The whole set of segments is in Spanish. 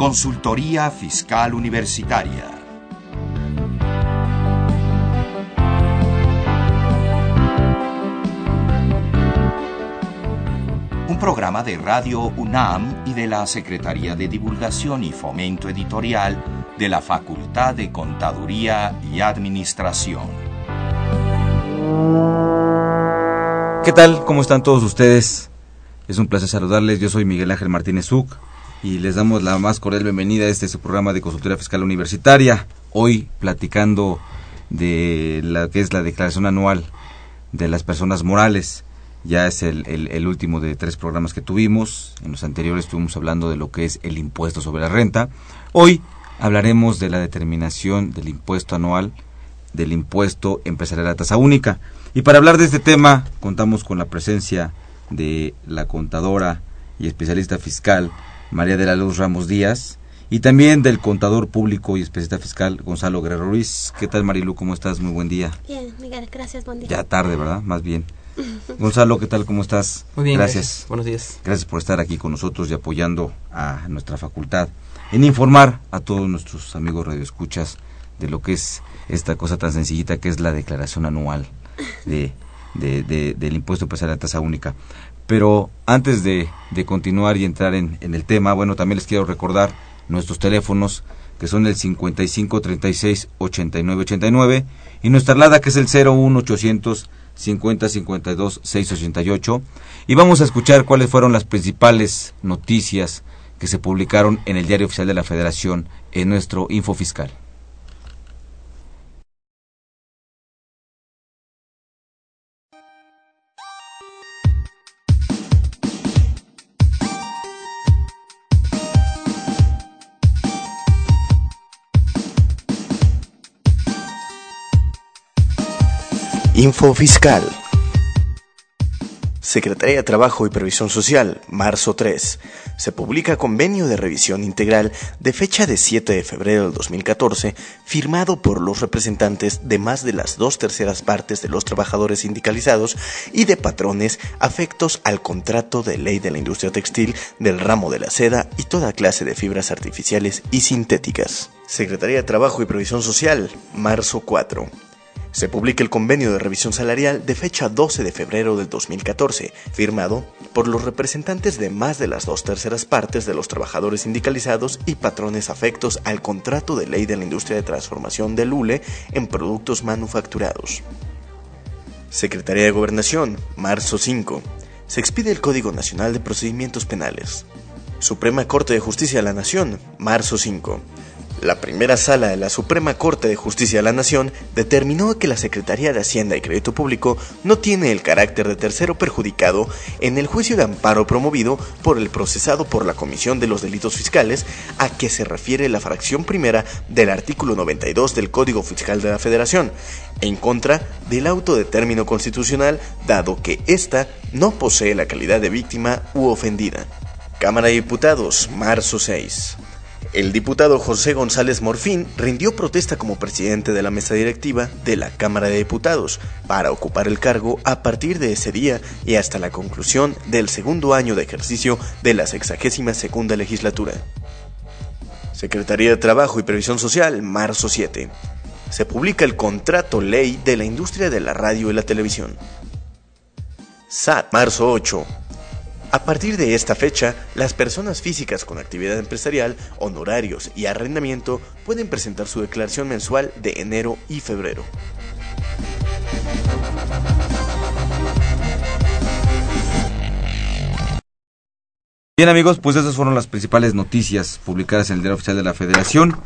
Consultoría Fiscal Universitaria. Un programa de Radio UNAM y de la Secretaría de Divulgación y Fomento Editorial de la Facultad de Contaduría y Administración. ¿Qué tal? ¿Cómo están todos ustedes? Es un placer saludarles. Yo soy Miguel Ángel Martínez Uc y les damos la más cordial bienvenida a este su programa de consultoría fiscal universitaria. Hoy platicando de la que es la declaración anual de las personas morales. Ya es el, el, último de tres programas que tuvimos. En los anteriores estuvimos hablando de lo que es el impuesto sobre la renta. Hoy hablaremos de la determinación del impuesto anual, del impuesto empresarial a tasa única. Y para hablar de este tema contamos con la presencia de la contadora y especialista fiscal María de la Luz Ramos Díaz, y también del contador público y especialista fiscal Gonzalo Guerrero Ruiz. ¿Qué tal Marilu? ¿Cómo estás? Muy buen día. Bien, Miguel, gracias, buen día. Ya tarde, ¿verdad? Más bien. Gonzalo, ¿qué tal? ¿Cómo estás? Muy bien, gracias. Buenos días. Gracias por estar aquí con nosotros y apoyando a nuestra facultad en informar a todos nuestros amigos radioescuchas de lo que es esta cosa tan sencillita que es la declaración anual de, de, del impuesto empresarial a tasa única. Pero antes de, continuar y entrar en, el tema, bueno, también les quiero recordar nuestros teléfonos, que son el 55 36 89 89, y nuestra alada, que es el 01 800 50 52 688. Y vamos a escuchar cuáles fueron las principales noticias que se publicaron en el Diario Oficial de la Federación en nuestro Info Fiscal. Info Fiscal. Secretaría de Trabajo y Previsión Social, marzo 3. Se publica convenio de revisión integral de fecha de 7 de febrero del 2014, firmado por los representantes de más de las dos terceras partes de los trabajadores sindicalizados y de patrones afectos al contrato de ley de la industria textil del ramo de la seda y toda clase de fibras artificiales y sintéticas. Secretaría de Trabajo y Previsión Social, marzo 4 se publica el convenio de revisión salarial de fecha 12 de febrero del 2014, firmado por los representantes de más de las dos terceras partes de los trabajadores sindicalizados y patrones afectos al contrato de ley de la industria de transformación del ULE en productos manufacturados. Secretaría de Gobernación, marzo 5. Se expide el Código Nacional de Procedimientos Penales. Suprema Corte de Justicia de la Nación, marzo 5. La primera sala de la Suprema Corte de Justicia de la Nación determinó que la Secretaría de Hacienda y Crédito Público no tiene el carácter de tercero perjudicado en el juicio de amparo promovido por el procesado por la Comisión de los Delitos Fiscales a que se refiere la fracción primera del artículo 92 del Código Fiscal de la Federación, en contra del auto de término constitucional dado que ésta no posee la calidad de víctima u ofendida. Cámara de Diputados, marzo 6. El diputado José González Morfín rindió protesta como presidente de la mesa directiva de la Cámara de Diputados para ocupar el cargo a partir de ese día y hasta la conclusión del segundo año de ejercicio de la sexagésima segunda legislatura. Secretaría de Trabajo y Previsión Social, marzo 7. Se publica el contrato ley de la industria de la radio y la televisión. SAT, marzo 8. A partir de esta fecha, las personas físicas con actividad empresarial, honorarios y arrendamiento pueden presentar su declaración mensual de enero y febrero. Bien amigos, pues esas fueron las principales noticias publicadas en el Diario Oficial de la Federación.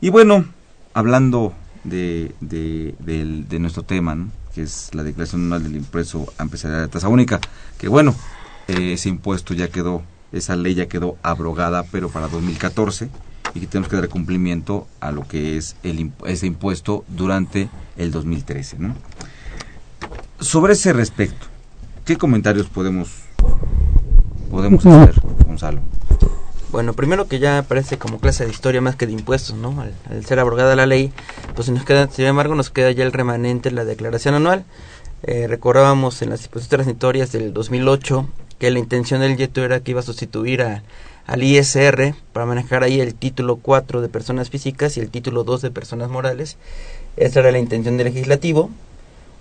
Y bueno, hablando de, de, nuestro tema, que es la declaración anual del impreso empresarial de tasa única, que bueno, ese impuesto ya quedó, esa ley ya quedó abrogada, pero para 2014, y que tenemos que dar cumplimiento a lo que es el, ese impuesto durante el 2013. ¿no? Sobre ese respecto, ¿qué comentarios podemos, podemos hacer, Gonzalo? Bueno, primero que ya parece como clase de historia más que de impuestos, ¿no? Al, ser abrogada la ley, pues nos queda, sin embargo, nos queda ya el remanente, la declaración anual. Eh, recordábamos en las disposiciones transitorias del 2008 que la intención del YETU era que iba a sustituir a, al ISR para manejar ahí el título 4 de personas físicas y el título 2 de personas morales. Esa era la intención del legislativo.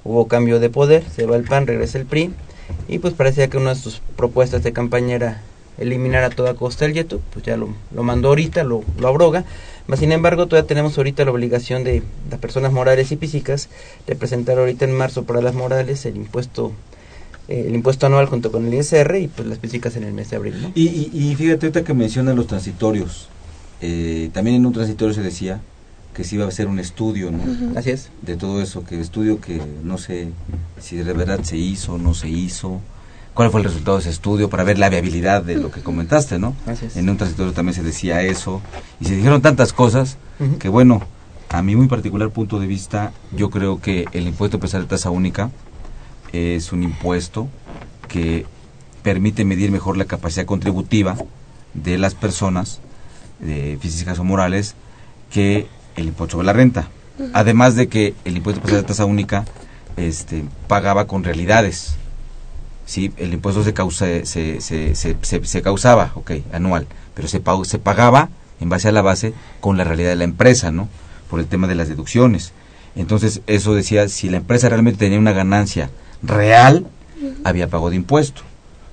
Hubo cambio de poder, se va el PAN, regresa el PRI. Y pues parecía que una de sus propuestas de campaña era eliminar a toda costa el YETU. Pues ya lo, lo mandó ahorita, lo, lo abroga. Mas, sin embargo, todavía tenemos ahorita la obligación de las personas morales y físicas de presentar ahorita en marzo para las morales el impuesto eh, el impuesto anual junto con el ISR y pues las físicas en el mes de abril. ¿no? Y, y, y fíjate ahorita que mencionan los transitorios. Eh, también en un transitorio se decía que se iba a hacer un estudio, ¿no? Así es. De todo eso, que estudio que no sé si de verdad se hizo, no se hizo, cuál fue el resultado de ese estudio para ver la viabilidad de lo que comentaste, ¿no? Así es. En un transitorio también se decía eso y se dijeron tantas cosas que bueno, a mi muy particular punto de vista, yo creo que el impuesto especial de tasa única es un impuesto que permite medir mejor la capacidad contributiva de las personas eh, físicas o morales que el impuesto sobre la renta. Además de que el impuesto de tasa única este, pagaba con realidades. Sí, el impuesto se, causa, se, se, se, se- causaba, ok, anual, pero se, se pagaba en base a la base con la realidad de la empresa, ¿no? Por el tema de las deducciones. Entonces, eso decía, si la empresa realmente tenía una ganancia real, había pago de impuesto.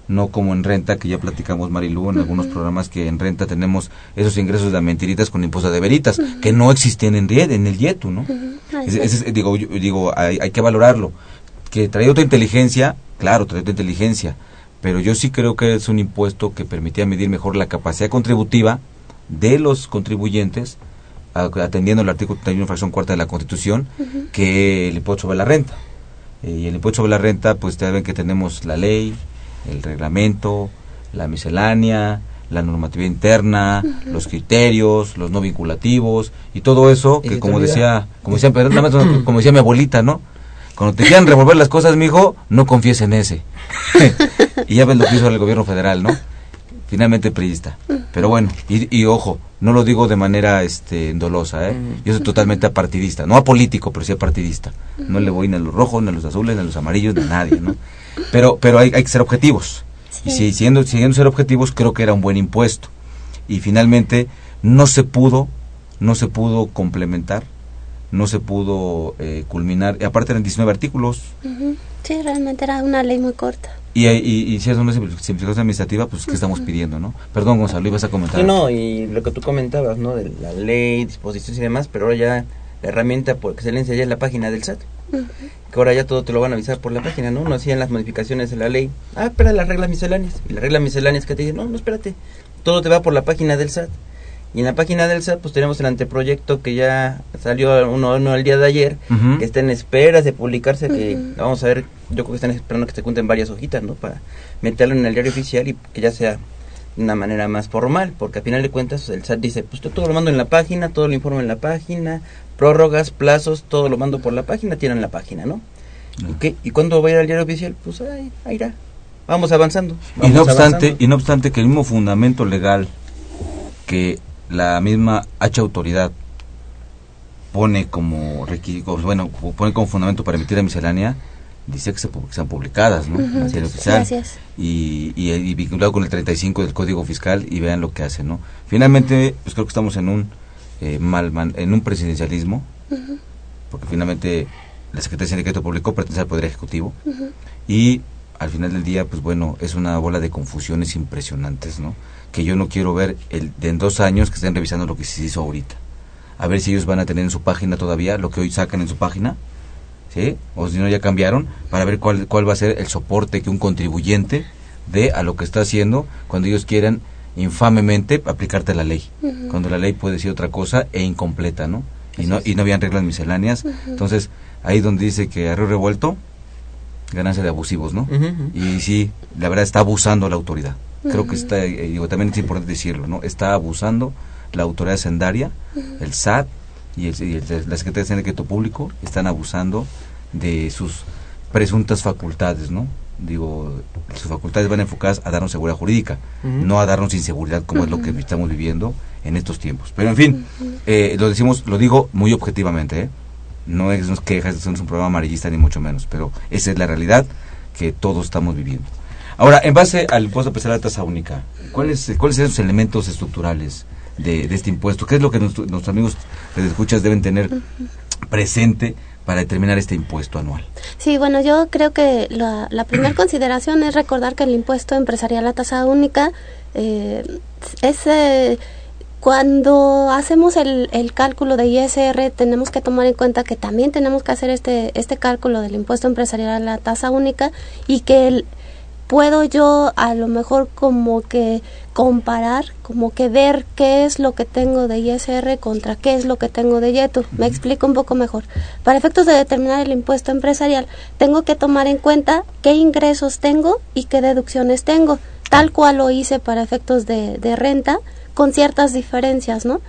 No como en renta, que ya platicamos Marilú en algunos programas que en renta tenemos esos ingresos de mentiritas con impuesto de veritas, que no existían en, en el YETU, ¿no? Es- digo, yo- digo hay, hay que valorarlo. Que trae otra inteligencia, claro, trae otra inteligencia, pero yo sí creo que es un impuesto que permitía medir mejor la capacidad contributiva de los contribuyentes, atendiendo el artículo 31, fracción cuarta de la Constitución, que el impuesto sobre la renta. Eh, y el impuesto sobre la renta, pues ya ven que tenemos la ley, el reglamento, la miscelánea, la normativa interna, los criterios, los no vinculativos y todo eso que como decía, como decía, perdón, nada más, como decía mi abuelita, ¿no? Cuando te quieran revolver las cosas, mijo, no confíes en ese. y ya ves lo que hizo el gobierno federal, ¿no? Finalmente priista. Pero bueno, y, y ojo, no lo digo de manera este dolosa, ¿eh? Yo soy totalmente apartidista, no apolítico, pero sí apartidista. No le voy ni a los rojos, ni a los azules, ni a los amarillos, ni a nadie, ¿no? Pero, pero hay, hay que ser objetivos. Y si, siendo, siguiendo ser objetivos, creo que era un buen impuesto. Y finalmente no se pudo, no se pudo complementar, no se pudo eh, culminar. Y aparte eran 19 artículos. Sí, realmente era una ley muy corta. Y, y, y si es una simpli- simplificación administrativa, pues ¿qué estamos pidiendo, no? Perdón, Gonzalo, ibas a comentar. Sí, no, y lo que tú comentabas, ¿no? De la ley, disposiciones y demás, pero ahora ya la herramienta por excelencia ya es la página del SAT. Que ahora ya todo te lo van a avisar por la página, ¿no? No hacían las modificaciones de la ley. Ah, espera las reglas misceláneas. Y las reglas misceláneas que te dicen, no, no, espérate. Todo te va por la página del SAT. Y en la página del SAT, pues tenemos el anteproyecto que ya salió uno, uno el día de ayer, que está en esperas de publicarse, que vamos a ver, yo creo que están esperando que se cuenten varias hojitas, ¿no? Para meterlo en el diario oficial y que ya sea de una manera más formal, porque a final de cuentas el SAT dice, pues yo todo lo mando en la página, todo lo informo en la página, prórrogas, plazos, todo lo mando por la página, tienen la página, ¿no? ¿Y, qué? ¿Y cuándo va a ir al diario oficial? Pues ahí, ahí irá. Vamos avanzando. Y no obstante, avanzando. y no obstante que el mismo fundamento legal que la misma H autoridad pone como bueno, pone como fundamento para emitir la miscelánea, dice que se, que sean publicadas, ¿no? En el diario oficial. Gracias. Y, y, y vinculado con el 35 del Código Fiscal y vean lo que hace, ¿no? Finalmente, pues creo que estamos en un eh, mal man- en un presidencialismo, porque finalmente la Secretaría de Secreto Público pertenece al Poder Ejecutivo y al final del día, pues bueno, es una bola de confusiones impresionantes, ¿no? Que yo no quiero ver el, de en dos años que estén revisando lo que se hizo ahorita. A ver si ellos van a tener en su página todavía lo que hoy sacan en su página, ¿sí? O si no, ya cambiaron, para ver cuál, cuál va a ser el soporte que un contribuyente dé a lo que está haciendo cuando ellos quieran infamemente aplicarte la ley. Cuando la ley puede decir otra cosa e incompleta, ¿no? Y no, y no habían reglas misceláneas. Entonces, ahí donde dice que arroz revuelto, ganancia de abusivos, ¿no? Y sí, la verdad está abusando la autoridad. Creo que está, eh, digo, también es importante decirlo, ¿no? Está abusando la autoridad sendaria, el SAT y, el, y el- la Secretaría de Secreto Público están abusando de sus presuntas facultades, ¿no? Digo, sus facultades van enfocadas a darnos seguridad jurídica, no a darnos inseguridad como es lo que estamos viviendo en estos tiempos. Pero en fin, eh, lo decimos, lo digo muy objetivamente, ¿eh? No es, no es quejas, no es un programa amarillista ni mucho menos, pero esa es la realidad que todos estamos viviendo. Ahora, en base al impuesto a la tasa única, ¿cuáles, ¿cuáles son los elementos estructurales de, este impuesto? ¿Qué es lo que nuestros amigos de escuchas deben tener presente para determinar este impuesto anual? Sí, bueno, yo creo que la, la primera consideración es recordar que el impuesto empresarial a tasa única eh, es... Eh, cuando hacemos el, el, cálculo de ISR tenemos que tomar en cuenta que también tenemos que hacer este, este cálculo del impuesto empresarial a la tasa única y que el, puedo yo a lo mejor como que comparar, como que ver qué es lo que tengo de ISR contra qué es lo que tengo de YETU. Me explico un poco mejor. Para efectos de determinar el impuesto empresarial, tengo que tomar en cuenta qué ingresos tengo y qué deducciones tengo, tal cual lo hice para efectos de, de renta, con ciertas diferencias, ¿no?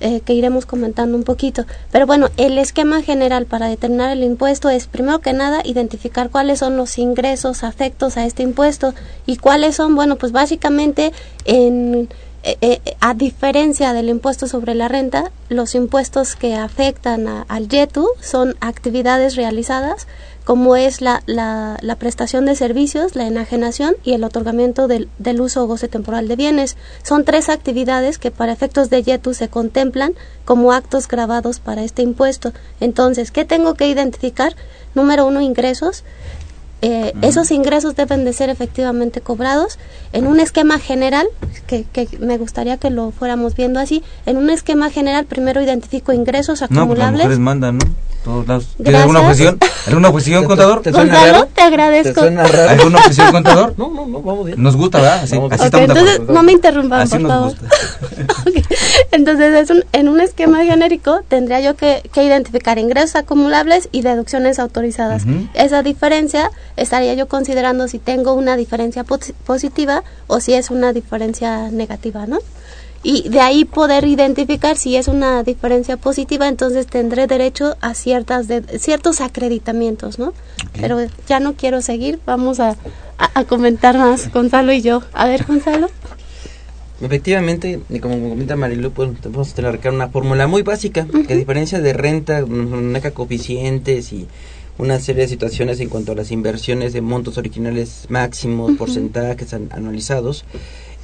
Eh, que iremos comentando un poquito. Pero bueno, el esquema general para determinar el impuesto es, primero que nada, identificar cuáles son los ingresos afectos a este impuesto y cuáles son, bueno, pues básicamente en eh, eh, a diferencia del impuesto sobre la renta, los impuestos que afectan al YETU son actividades realizadas como es la, la, la, prestación de servicios, la enajenación y el otorgamiento del, del, uso o goce temporal de bienes. Son tres actividades que para efectos de YETU se contemplan como actos grabados para este impuesto. Entonces, ¿qué tengo que identificar? Número uno, ingresos. Eh, esos ingresos deben de ser efectivamente cobrados en un esquema general, que, que, me gustaría que lo fuéramos viendo así, en un esquema general primero identifico ingresos acumulables. No, pues las mandan, ¿no? todos lados. ¿Tienes alguna objeción? ¿Alguna objeción, contador? ¿Te, Gonzalo, te agradezco. ¿Te ¿Alguna objeción, contador? No, no, no, vamos bien. Nos gusta, ¿verdad? Así, así okay, entonces, no me interrumpan, así por nos favor. Gusta. okay. Entonces, es un, en un esquema genérico tendría yo que, que, identificar ingresos acumulables y deducciones autorizadas. Uh -huh. Esa diferencia estaría yo considerando si tengo una diferencia positiva o si es una diferencia negativa, ¿no? y de ahí poder identificar si es una diferencia positiva, entonces tendré derecho a ciertas de, ciertos acreditamientos, ¿no? Okay. Pero ya no quiero seguir, vamos a, a, a, comentar más Gonzalo y yo. A ver, Gonzalo. Efectivamente, y como comenta Marilu, pues vamos a tener una fórmula muy básica, uh -huh. que a diferencia de renta, maneja coeficientes y una serie de situaciones en cuanto a las inversiones de montos originales máximos, uh -huh. porcentajes an anualizados,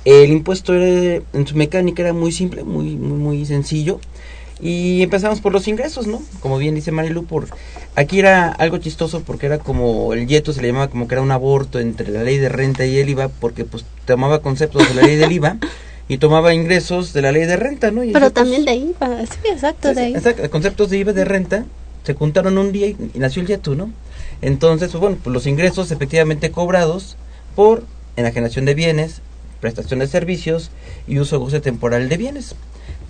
el impuesto era, en su mecánica era muy simple, muy, muy, muy sencillo. Y empezamos por los ingresos, ¿no? Como bien dice Marilu, por aquí era algo chistoso porque era como el yeto se le llamaba como que era un aborto entre la ley de renta y el IVA porque pues tomaba conceptos de la ley del IVA y tomaba ingresos de la ley de renta, ¿no? Y Pero también de IVA, sí, exacto, sí, de IVA. Exacto, conceptos de IVA de renta se juntaron un día y, y nació el yeto, ¿no? Entonces, pues bueno, pues los ingresos efectivamente cobrados por enajenación de bienes, prestación de servicios y uso goce temporal de bienes.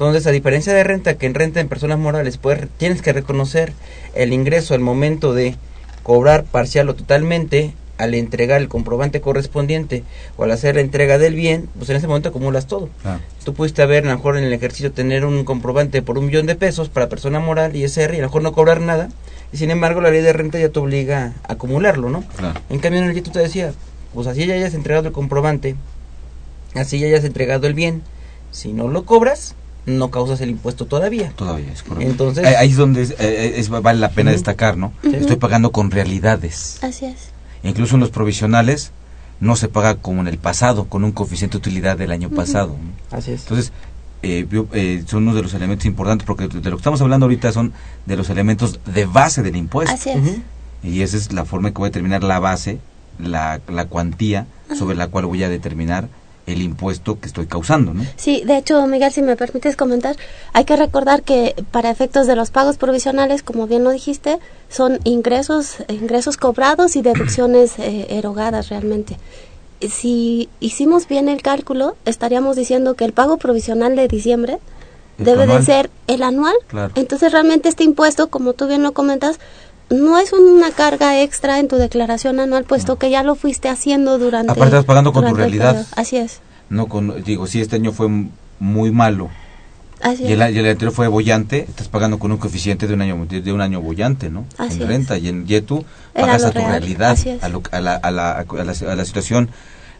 Entonces, a diferencia de renta, que en renta en personas morales pues, tienes que reconocer el ingreso al momento de cobrar parcial o totalmente, al entregar el comprobante correspondiente o al hacer la entrega del bien, pues en ese momento acumulas todo. Ah. Tú pudiste haber, a lo mejor en el ejercicio, tener un comprobante por un millón de pesos para persona moral y SR y a lo mejor no cobrar nada, y sin embargo la ley de renta ya te obliga a acumularlo, ¿no? En cambio, en el tú te decía, pues así ya hayas entregado el comprobante así ya hayas entregado el bien. Si no lo cobras, no causas el impuesto todavía. Todavía, es correcto. Entonces, ahí es donde es, es, vale la pena uh -huh. destacar, ¿no? Uh -huh. Estoy pagando con realidades. Así es. Incluso en los provisionales no se paga como en el pasado, con un coeficiente de utilidad del año uh -huh. pasado. ¿no? Así es. Entonces, eh, eh, son uno de los elementos importantes, porque de lo que estamos hablando ahorita son de los elementos de base del impuesto. Así es. Y esa es la forma en que voy a determinar la base, la, la cuantía sobre la cual voy a determinar el impuesto que estoy causando, ¿no? Sí, de hecho, Miguel, si me permites comentar, hay que recordar que para efectos de los pagos provisionales, como bien lo dijiste, son ingresos, ingresos cobrados y deducciones eh, erogadas realmente. Si hicimos bien el cálculo, estaríamos diciendo que el pago provisional de diciembre ¿El debe anual? de ser el anual. Claro. Entonces, realmente este impuesto, como tú bien lo comentas, no es una carga extra en tu declaración anual, puesto que ya lo fuiste haciendo durante. Aparte, estás pagando con tu realidad. Así es. No con, digo, si este año fue muy malo Así y, el, y el anterior fue bollante, estás pagando con un coeficiente de un año de, de un año bollante, ¿no? Así en renta es. y en Yetu pagas a tu real. realidad, a, lo, a, la, a, la, a, la, a, la, situación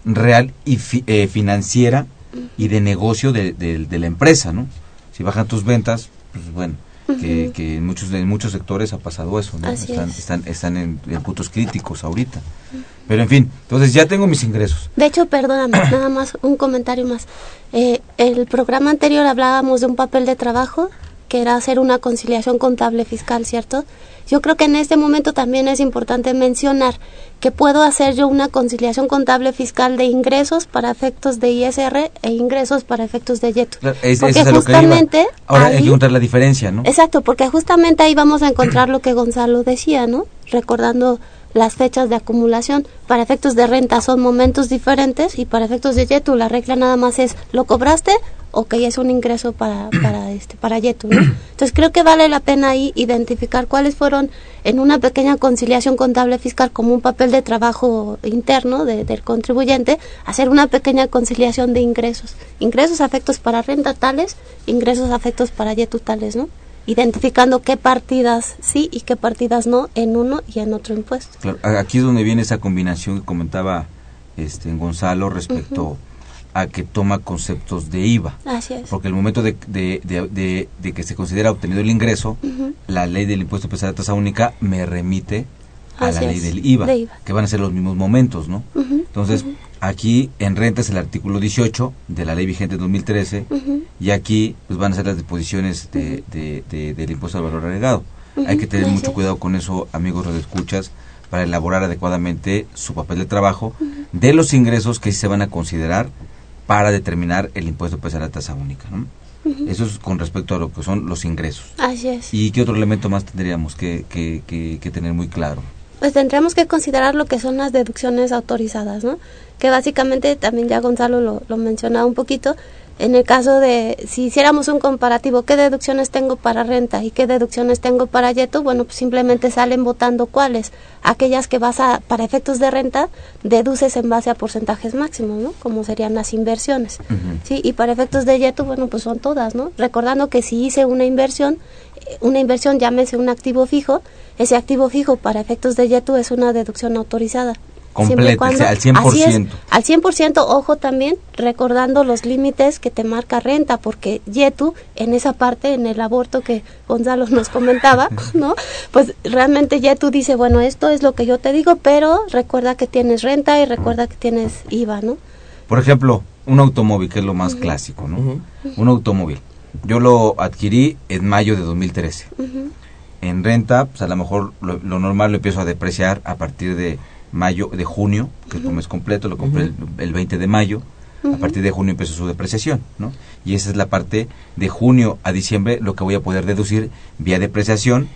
real y fi, eh, financiera y de negocio de, de, de, la empresa, ¿no? Si bajan tus ventas, pues bueno, que, que en muchos en muchos sectores ha pasado eso, ¿no? Así están, es. están, están en, en puntos críticos ahorita. Pero en fin, entonces ya tengo mis ingresos. De hecho, perdóname, nada más un comentario más. Eh, el programa anterior hablábamos de un papel de trabajo que era hacer una conciliación contable fiscal, ¿cierto? Yo creo que en este momento también es importante mencionar que puedo hacer yo una conciliación contable fiscal de ingresos para efectos de ISR e ingresos para efectos de YETU. Claro, es- Porque eso es justamente Ahora hay que encontrar la diferencia, ¿no? Exacto, porque justamente ahí vamos a encontrar lo que Gonzalo decía, ¿no? Recordando las fechas de acumulación. Para efectos de renta son momentos diferentes y para efectos de YETU la regla nada más es ¿lo cobraste? o que es un ingreso para, para, este, para YETU, ¿no? Entonces creo que vale la pena ahí identificar cuáles fueron en una pequeña conciliación contable fiscal como un papel de trabajo interno de- del contribuyente, hacer una pequeña conciliación de ingresos. Ingresos afectos para renta tales, ingresos afectos para YETU tales, ¿no? Identificando qué partidas sí y qué partidas no en uno y en otro impuesto. Claro, aquí es donde viene esa combinación que comentaba este Gonzalo respecto a que toma conceptos de IVA. Así es. Porque el momento de, de, de- de- que se considera obtenido el ingreso, la ley del impuesto pesado de tasa única me remite a la ley del IVA, de IVA. que van a ser los mismos momentos, ¿no? Entonces, aquí en renta es el artículo 18 de la ley vigente 2013 ujú. y aquí pues van a ser las disposiciones de, de- de- del impuesto al valor agregado. Hay que tener mucho cuidado con eso, amigos escuchas, para elaborar adecuadamente su papel de trabajo de los ingresos que se van a considerar para determinar el impuesto pesar a tasa única. ¿no? Eso es con respecto a lo que son los ingresos. Así es. ¿Y qué otro elemento más tendríamos que, que, que- que tener muy claro? Pues tendremos que considerar lo que son las deducciones autorizadas, ¿no? Que básicamente también ya Gonzalo lo, lo mencionaba un poquito. En el caso de, si hiciéramos un comparativo, ¿qué deducciones tengo para renta y qué deducciones tengo para YETU? Bueno, pues simplemente salen votando cuáles. Aquellas que vas a, para efectos de renta, deduces en base a porcentajes máximos, ¿no? Como serían las inversiones. Sí, y para efectos de YETU, bueno, pues son todas, ¿no? Recordando que si hice una inversión, una inversión llámese un activo fijo, ese activo fijo para efectos de YETU es una deducción autorizada. Completa, al cuando- así es, 100%. al 100%, ojo también, recordando los límites que te marca renta, porque YETU, en esa parte, en el aborto que Gonzalo nos comentaba, ¿no? Pues realmente YETU dice, bueno, esto es lo que yo te digo, pero recuerda que tienes renta y recuerda que tienes IVA, ¿no? Por ejemplo, un automóvil, que es lo más clásico, ¿no? Un automóvil. Yo lo adquirí en mayo de 2013. Ujú. En renta, pues a lo mejor lo, lo normal lo empiezo a depreciar a partir de mayo, de junio, que es un mes completo, lo compré el, el 20 de mayo. A partir de junio empezó su depreciación, ¿no? Y esa es la parte de junio a diciembre, lo que voy a poder deducir vía depreciación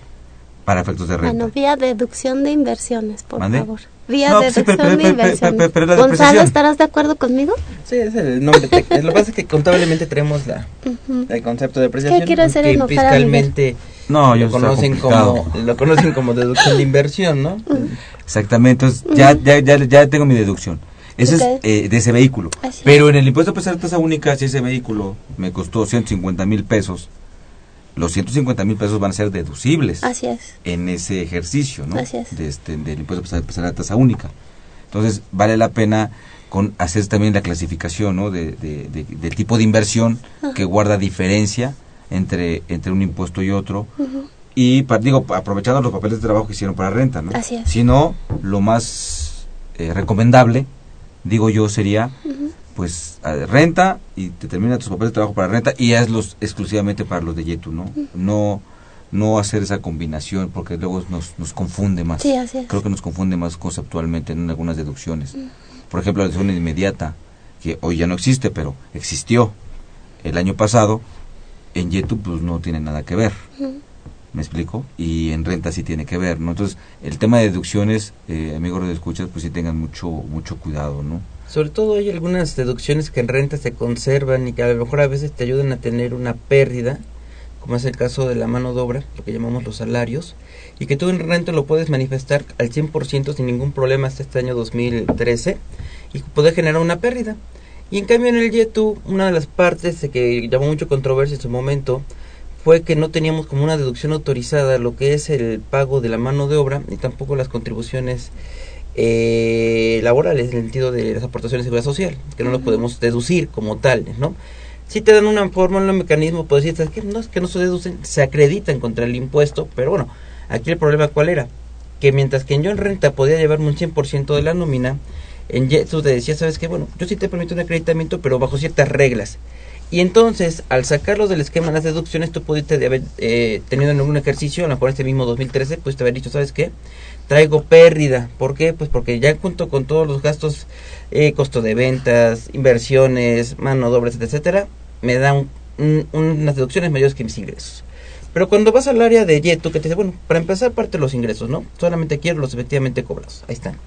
para efectos de renta. Bueno, vía deducción de inversiones, por ¿Mande? favor. Vía No, pues sí, pero- de pero- pero- inversiones. pero- pero la Gonzalo, depreciación. ¿estarás de acuerdo conmigo? Sí, es el nombre. Lo que pasa es que contablemente tenemos la, el concepto de apreciación. ¿Qué quiere hacer a fiscalmente No, yo lo conocen como lo conocen como deducción de inversión, ¿no? Exactamente, entonces ya, ya, ya, ya tengo mi deducción. Ese es eh, de ese vehículo. Así Pero en el impuesto pesar de tasa única, si ese vehículo me costó 150 mil pesos, los 150 mil pesos van a ser deducibles Así es. en ese ejercicio, ¿no? Así es. De este, del impuesto pesar de tasa única. Entonces, vale la pena con hacer también la clasificación, ¿no? De, de- de- del tipo de inversión que guarda diferencia entre, entre un impuesto y otro. Y, digo, aprovechando los papeles de trabajo que hicieron para renta, ¿no? Así es. Si no, lo más eh, recomendable, digo yo, sería, pues, renta y te termina tus papeles de trabajo para renta y hazlos exclusivamente para los de YETU, ¿no? No no hacer esa combinación porque luego nos, nos confunde más. Sí, así es. Creo que nos confunde más conceptualmente en algunas deducciones. Por ejemplo, la deducción inmediata, que hoy ya no existe, pero existió el año pasado, en YETU pues no tiene nada que ver. ¿Me explico? Y en renta sí tiene que ver, ¿no? Entonces, el tema de deducciones, eh, amigos de escuchas, pues sí tengan mucho mucho cuidado, ¿no? Sobre todo hay algunas deducciones que en renta se conservan y que a lo mejor a veces te ayudan a tener una pérdida, como es el caso de la mano de obra, lo que llamamos los salarios, y que tú en renta lo puedes manifestar al 100% sin ningún problema hasta este año 2013 y puede generar una pérdida. Y en cambio en el YETU, una de las partes que llamó mucho controversia en su momento fue que no teníamos como una deducción autorizada lo que es el pago de la mano de obra y tampoco las contribuciones eh, laborales en el sentido de las aportaciones de seguridad social, que no lo podemos deducir como tales, ¿no? si te dan una fórmula, un mecanismo, pues decir, que no es que no se deducen, se acreditan contra el impuesto, pero bueno, aquí el problema cuál era, que mientras que en yo en renta podía llevarme un 100% de la nómina, en tú te decía, sabes que bueno, yo sí te permito un acreditamiento, pero bajo ciertas reglas. Y entonces, al sacarlo del esquema de las deducciones, tú pudiste haber eh, tenido en algún ejercicio, a lo mejor este mismo 2013, pues te haber dicho, ¿sabes qué? Traigo pérdida. ¿Por qué? Pues porque ya junto con todos los gastos, eh, costo de ventas, inversiones, mano doble, etcétera, me dan unas deducciones mayores que mis ingresos. Pero cuando vas al área de YETU, que te dice, bueno, para empezar parte de los ingresos, ¿no? Solamente quiero los efectivamente cobrados. Ahí están.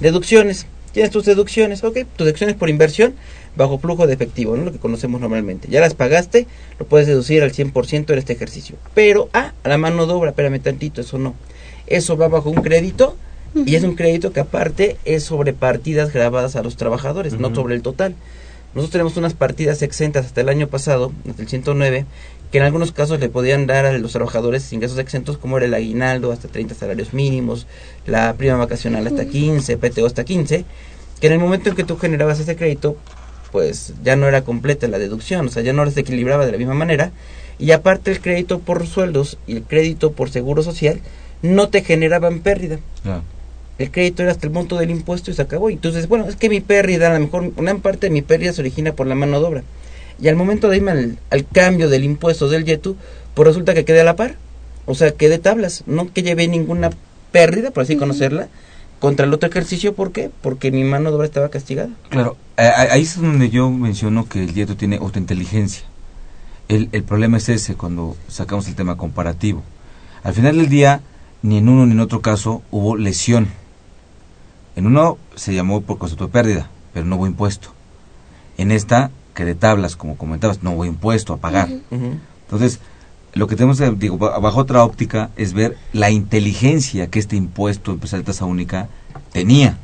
Deducciones. Tienes tus deducciones, ok. Tus deducciones por inversión bajo flujo de efectivo, ¿no? Lo que conocemos normalmente. Ya las pagaste, lo puedes deducir al 100% en este ejercicio. Pero, ah, a la mano de obra, espérame tantito, eso no. Eso va bajo un crédito y es un crédito que aparte es sobre partidas grabadas a los trabajadores, no sobre el total. Nosotros tenemos unas partidas exentas hasta el año pasado, hasta el 109, que en algunos casos le podían dar a los trabajadores ingresos exentos, como era el aguinaldo hasta 30 salarios mínimos, la prima vacacional hasta 15, PTO hasta 15, que en el momento en que tú generabas ese crédito, pues ya no era completa la deducción, o sea, ya no se equilibraba de la misma manera, y aparte el crédito por sueldos y el crédito por seguro social no te generaban pérdida el crédito era hasta el monto del impuesto y se acabó. Entonces, bueno, es que mi pérdida, a lo mejor una parte de mi pérdida se origina por la mano de obra. Y al momento de irme al, cambio del impuesto del YETU, pues resulta que quedé a la par. O sea, quedé tablas, no que llevé ninguna pérdida, por así conocerla, contra el otro ejercicio. ¿Por qué? Porque mi mano de obra estaba castigada. Claro, ahí es donde yo menciono que el YETU tiene autointeligencia. El, el problema es ese cuando sacamos el tema comparativo. Al final del día, ni en uno ni en otro caso hubo lesión en uno se llamó por concepto de pérdida, pero no hubo impuesto. En esta, que de tablas, como comentabas, no hubo impuesto a pagar. Entonces, lo que tenemos, digo, bajo otra óptica, es ver la inteligencia que este impuesto empresarial de tasa única tenía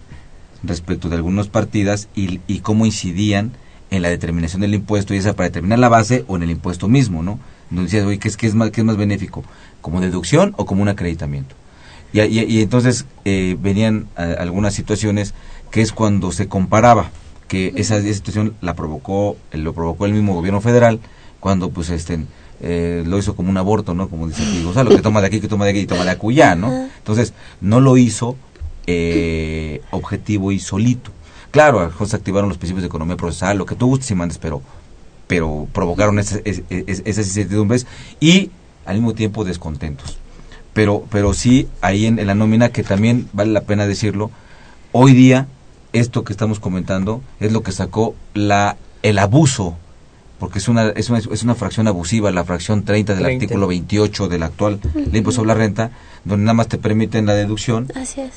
respecto de algunas partidas y, y, cómo incidían en la determinación del impuesto, y esa para determinar la base o en el impuesto mismo, ¿no? Donde decías, oye, ¿qué es, qué es, más, qué es más benéfico? ¿Como deducción o como un acreditamiento? Y, y, entonces eh, venían algunas situaciones que es cuando se comparaba que esa, situación la provocó lo provocó el mismo gobierno federal cuando pues este eh, lo hizo como un aborto no como dice aquí lo que toma de aquí que toma de aquí y toma de acullá no entonces no lo hizo eh, objetivo y solito. Claro se activaron los principios de economía procesal lo que tú gustes y mandes pero pero provocaron esas, esas incertidumbres y al mismo tiempo descontentos. Pero, pero sí ahí en, la nómina que también vale la pena decirlo, hoy día esto que estamos comentando es lo que sacó la el abuso porque es una, es una, es una fracción abusiva, la fracción 30 del artículo 28 del actual ley sobre la renta, donde nada más te permiten la deducción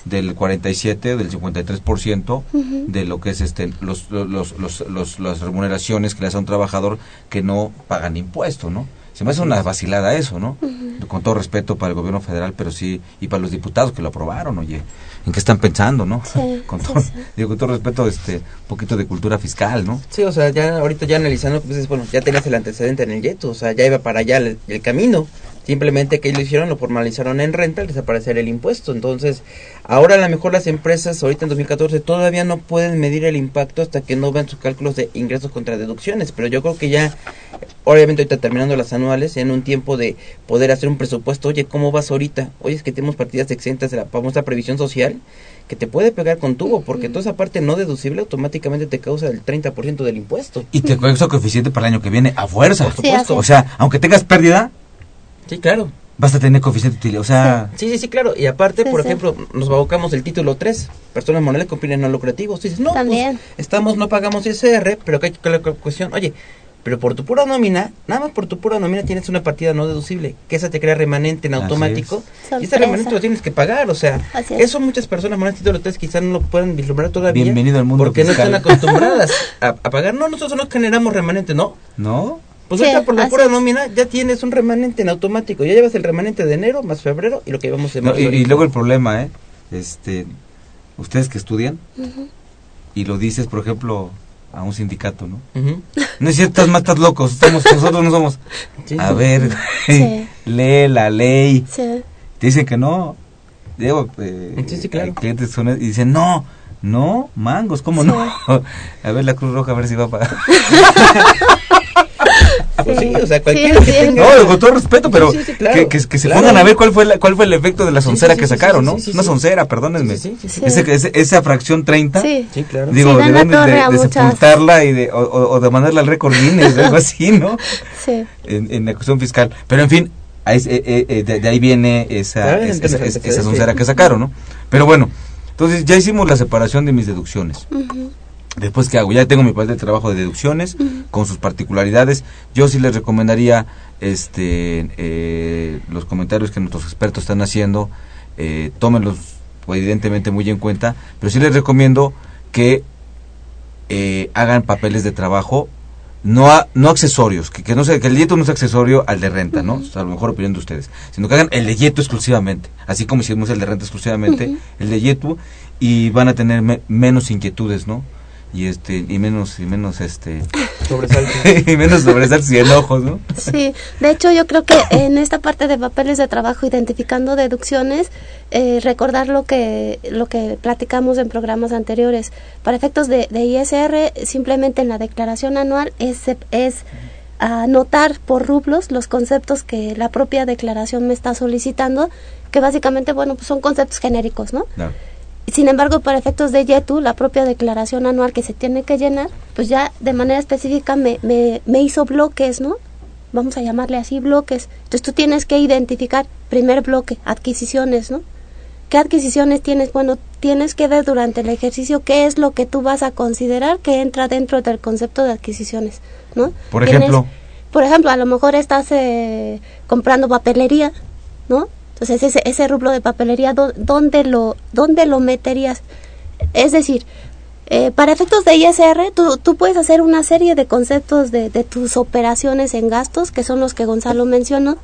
del 47 del 53% de lo que es este los, los, los, los, las remuneraciones que le hace a un trabajador que no pagan impuesto, ¿no? Se me hace una vacilada eso, ¿no? Con todo respeto para el gobierno federal, pero sí, y para los diputados que lo aprobaron, oye, ¿en qué están pensando, no? con, todo, Digo, con todo respeto, este, un poquito de cultura fiscal, ¿no? Sí, o sea, ya ahorita ya analizando, pues bueno, ya tenías el antecedente en el yeto, o sea, ya iba para allá el, el camino. Simplemente que lo hicieron, lo formalizaron en renta al desaparecer el impuesto. Entonces, ahora a lo mejor las empresas, ahorita en 2014, todavía no pueden medir el impacto hasta que no vean sus cálculos de ingresos contra deducciones. Pero yo creo que ya, obviamente ahorita terminando las anuales, en un tiempo de poder hacer un presupuesto, oye, ¿cómo vas ahorita? Oye, es que tenemos partidas exentas de la famosa previsión social que te puede pegar con tubo, porque toda esa parte no deducible automáticamente te causa el 30% del impuesto. Y te causa coeficiente para el año que viene a fuerza. Por supuesto. o sea, aunque tengas pérdida, Sí, claro. Basta tener coeficiente utilidad, o sea... Sí, sí, sí, claro. Y aparte, por ejemplo, nos abocamos el título 3, personas morales con fines no lucrativos. Dices, no, pues, estamos, no pagamos ISR, pero que hay que la cuestión, oye, pero por tu pura nómina, nada más por tu pura nómina tienes una partida no deducible, que esa te crea remanente en automático, y ese remanente lo tienes que pagar, o sea, eso muchas personas morales título 3 quizás no lo pueden vislumbrar todavía. Bienvenido al mundo Porque no están acostumbradas a, a, pagar. No, nosotros no generamos remanente, ¿no? ¿No? Pues ahorita por la pura nómina ya tienes un remanente en automático. Ya llevas el remanente de enero más febrero y lo que llevamos de marzo. y, luego el problema, ¿eh? Este, ustedes que estudian y lo dices, por ejemplo, a un sindicato, ¿no? No es cierto, estás, estás locos, estamos, nosotros no somos. a ver, lee la ley. Te dicen que no. Digo, eh, clientes son, y dicen, no, no, mangos, ¿cómo no? a ver la Cruz Roja, a ver si va a pagar. Pues sí, o sea, Sí, cualquiera sí, que tenga... No, con todo respeto, pero Sí, sí, sí, claro, que, que- que se claro. pongan a ver cuál fue la- cuál fue el efecto de la Sí, soncera sí, que sacaron, ¿no? sí, sí, Una soncera, perdónenme. Sí, sí, sí, sí. Ese- ese- esa fracción 30, Sí. Sí, claro. digo, deben de, de sepultarla y de, o, o- o de mandarla al récord Guinness, algo así, ¿no? Sí. En, en la cuestión fiscal. Pero en fin, ahí es- eh, eh, eh, de, de ahí viene esa, Claro, es- entonces, esa, esa- entonces, esa sí. soncera que sacaron, ¿no? Pero bueno, entonces ya hicimos la separación de mis deducciones. Después, ¿qué hago? Ya tengo mi papel de trabajo de deducciones con sus particularidades. Yo sí les recomendaría este, eh, los comentarios que nuestros expertos están haciendo, eh, tómenlos pues, evidentemente muy en cuenta, pero sí les recomiendo que eh, hagan papeles de trabajo no a- no accesorios, que, que no sea, que el yeto no sea accesorio al de renta, ¿no? O sea, a lo mejor opinión de ustedes, sino que hagan el de yeto exclusivamente, así como hicimos el de renta exclusivamente, el de yeto y van a tener me- menos inquietudes, ¿no? Y este y menos y menos este y menos sobresaltos y enojos, ¿no? Sí, de hecho yo creo que en esta parte de papeles de trabajo identificando deducciones, eh, recordar lo que lo que platicamos en programas anteriores. Para efectos de, de ISR, simplemente en la declaración anual es, es anotar por rublos los conceptos que la propia declaración me está solicitando, que básicamente, bueno, pues son conceptos genéricos, ¿no? Claro. Sin embargo, para efectos de YETU, la propia declaración anual que se tiene que llenar, pues ya de manera específica me, me, me hizo bloques, ¿no? Vamos a llamarle así bloques. Entonces tú tienes que identificar, primer bloque, adquisiciones, ¿no? ¿Qué adquisiciones tienes? Bueno, tienes que ver durante el ejercicio qué es lo que tú vas a considerar que entra dentro del concepto de adquisiciones, ¿no? Por ejemplo, por ejemplo, a lo mejor estás eh, comprando papelería, ¿no? Entonces ese, ese rublo de papelería, ¿dó- ¿dónde lo, dónde lo meterías? Es decir, eh, para efectos de ISR, tú, tú puedes hacer una serie de conceptos de, de tus operaciones en gastos, que son los que Gonzalo mencionó,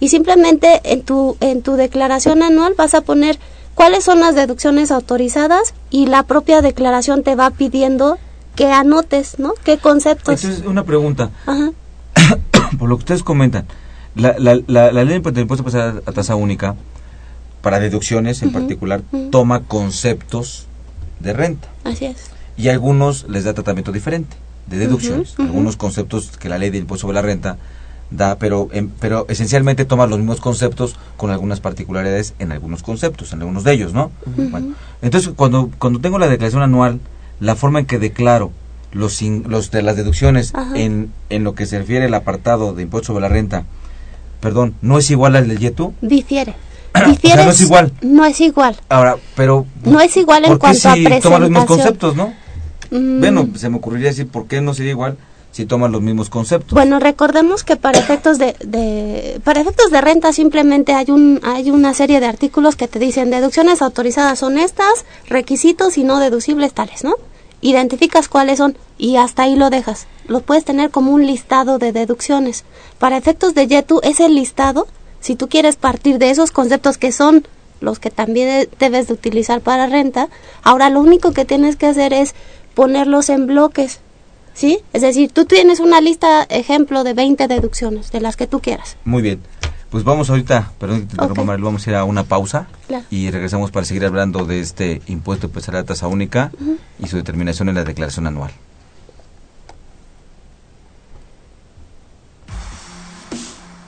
y simplemente en tu, en tu declaración anual vas a poner cuáles son las deducciones autorizadas y la propia declaración te va pidiendo que anotes, ¿no? ¿Qué conceptos? entonces una pregunta, Ajá. por lo que ustedes comentan, la, la, la, la ley de impuesto a a tasa única para deducciones en particular toma conceptos de renta. Así es. y a algunos les da tratamiento diferente de deducciones, algunos conceptos que la ley de impuesto sobre la renta da, pero em, pero esencialmente toma los mismos conceptos con algunas particularidades en algunos conceptos, en algunos de ellos, ¿no? Bueno, entonces cuando cuando tengo la declaración anual, la forma en que declaro los in- los de las deducciones en en lo que se refiere al apartado de impuesto sobre la renta, perdón, no es igual al del YETU. Difiere. O sea, Difiere. no es igual. No es igual. Ahora, pero No es igual en ¿por qué cuanto a si toman los mismos presentación? conceptos, no? Mm, Bueno, se me ocurriría decir, ¿por qué no sería igual si toman los mismos conceptos? Bueno, recordemos que para efectos de, de- para efectos de renta simplemente hay un hay una serie de artículos que te dicen deducciones autorizadas son estas, requisitos y no deducibles tales, ¿no? Identificas cuáles son y hasta ahí lo dejas. Lo puedes tener como un listado de deducciones. Para efectos de YETU ese listado, si tú quieres partir de esos conceptos que son los que también debes de utilizar para renta, ahora lo único que tienes que hacer es ponerlos en bloques. ¿Sí? Es decir, tú tienes una lista ejemplo de 20 deducciones, de las que tú quieras. Muy bien. Pues vamos ahorita, perdón que te interrumpa, Ok. Marilo, vamos a ir a una pausa Claro. y regresamos para seguir hablando de este impuesto empresarial a tasa única y su determinación en la declaración anual.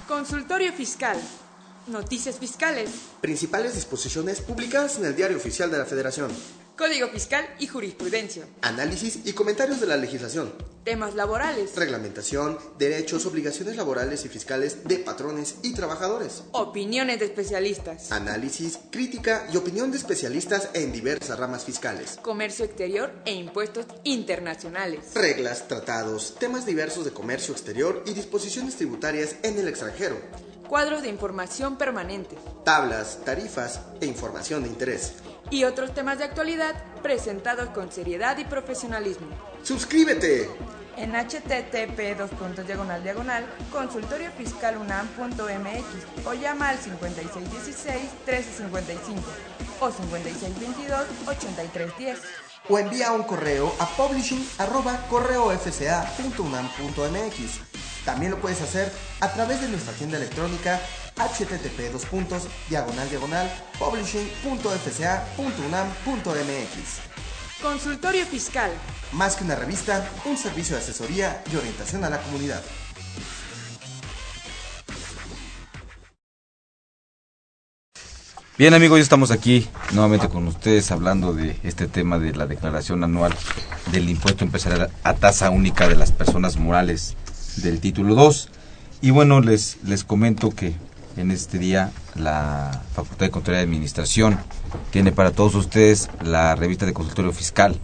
Consultorio Fiscal. Noticias fiscales. Principales disposiciones publicadas en el Diario Oficial de la Federación. Código Fiscal y Jurisprudencia. Análisis y comentarios de la legislación. Temas laborales. Reglamentación, derechos, obligaciones laborales y fiscales de patrones y trabajadores. Opiniones de especialistas. Análisis, crítica y opinión de especialistas en diversas ramas fiscales. Comercio exterior e impuestos internacionales. Reglas, tratados, temas diversos de comercio exterior y disposiciones tributarias en el extranjero. Cuadros de información permanente. Tablas, tarifas e información de interés. Y otros temas de actualidad presentados con seriedad y profesionalismo. ¡Suscríbete! En http dos diagonal diagonal consultoriofiscalunam.mx o llama al 5616-1355 o 5622-8310. o envía un correo a publishing@correofca.unam.mx. También lo puedes hacer a través de nuestra tienda electrónica http dos puntos diagonal diagonal publishing.fca.unam.mx. Consultorio Fiscal. Más que una revista, un servicio de asesoría y orientación a la comunidad. Bien amigos, ya estamos aquí nuevamente con ustedes hablando de este tema de la declaración anual del impuesto empresarial a tasa única de las personas morales del título 2. Y bueno, les, les comento que en este día la Facultad de Control y Administración tiene para todos ustedes la revista de consultorio fiscal,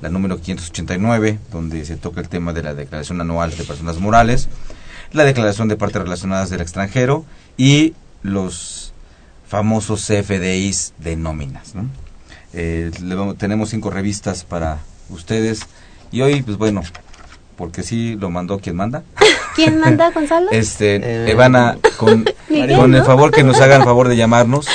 la número 589, donde se toca el tema de la declaración anual de personas morales, la declaración de partes relacionadas del extranjero y los famosos CFDIs de nóminas. Eh, tenemos cinco revistas para ustedes y hoy, pues bueno, porque sí lo mandó quien manda. ¿Quién manda, Gonzalo? Este, eh, Evana, con, con el favor que nos hagan el favor de llamarnos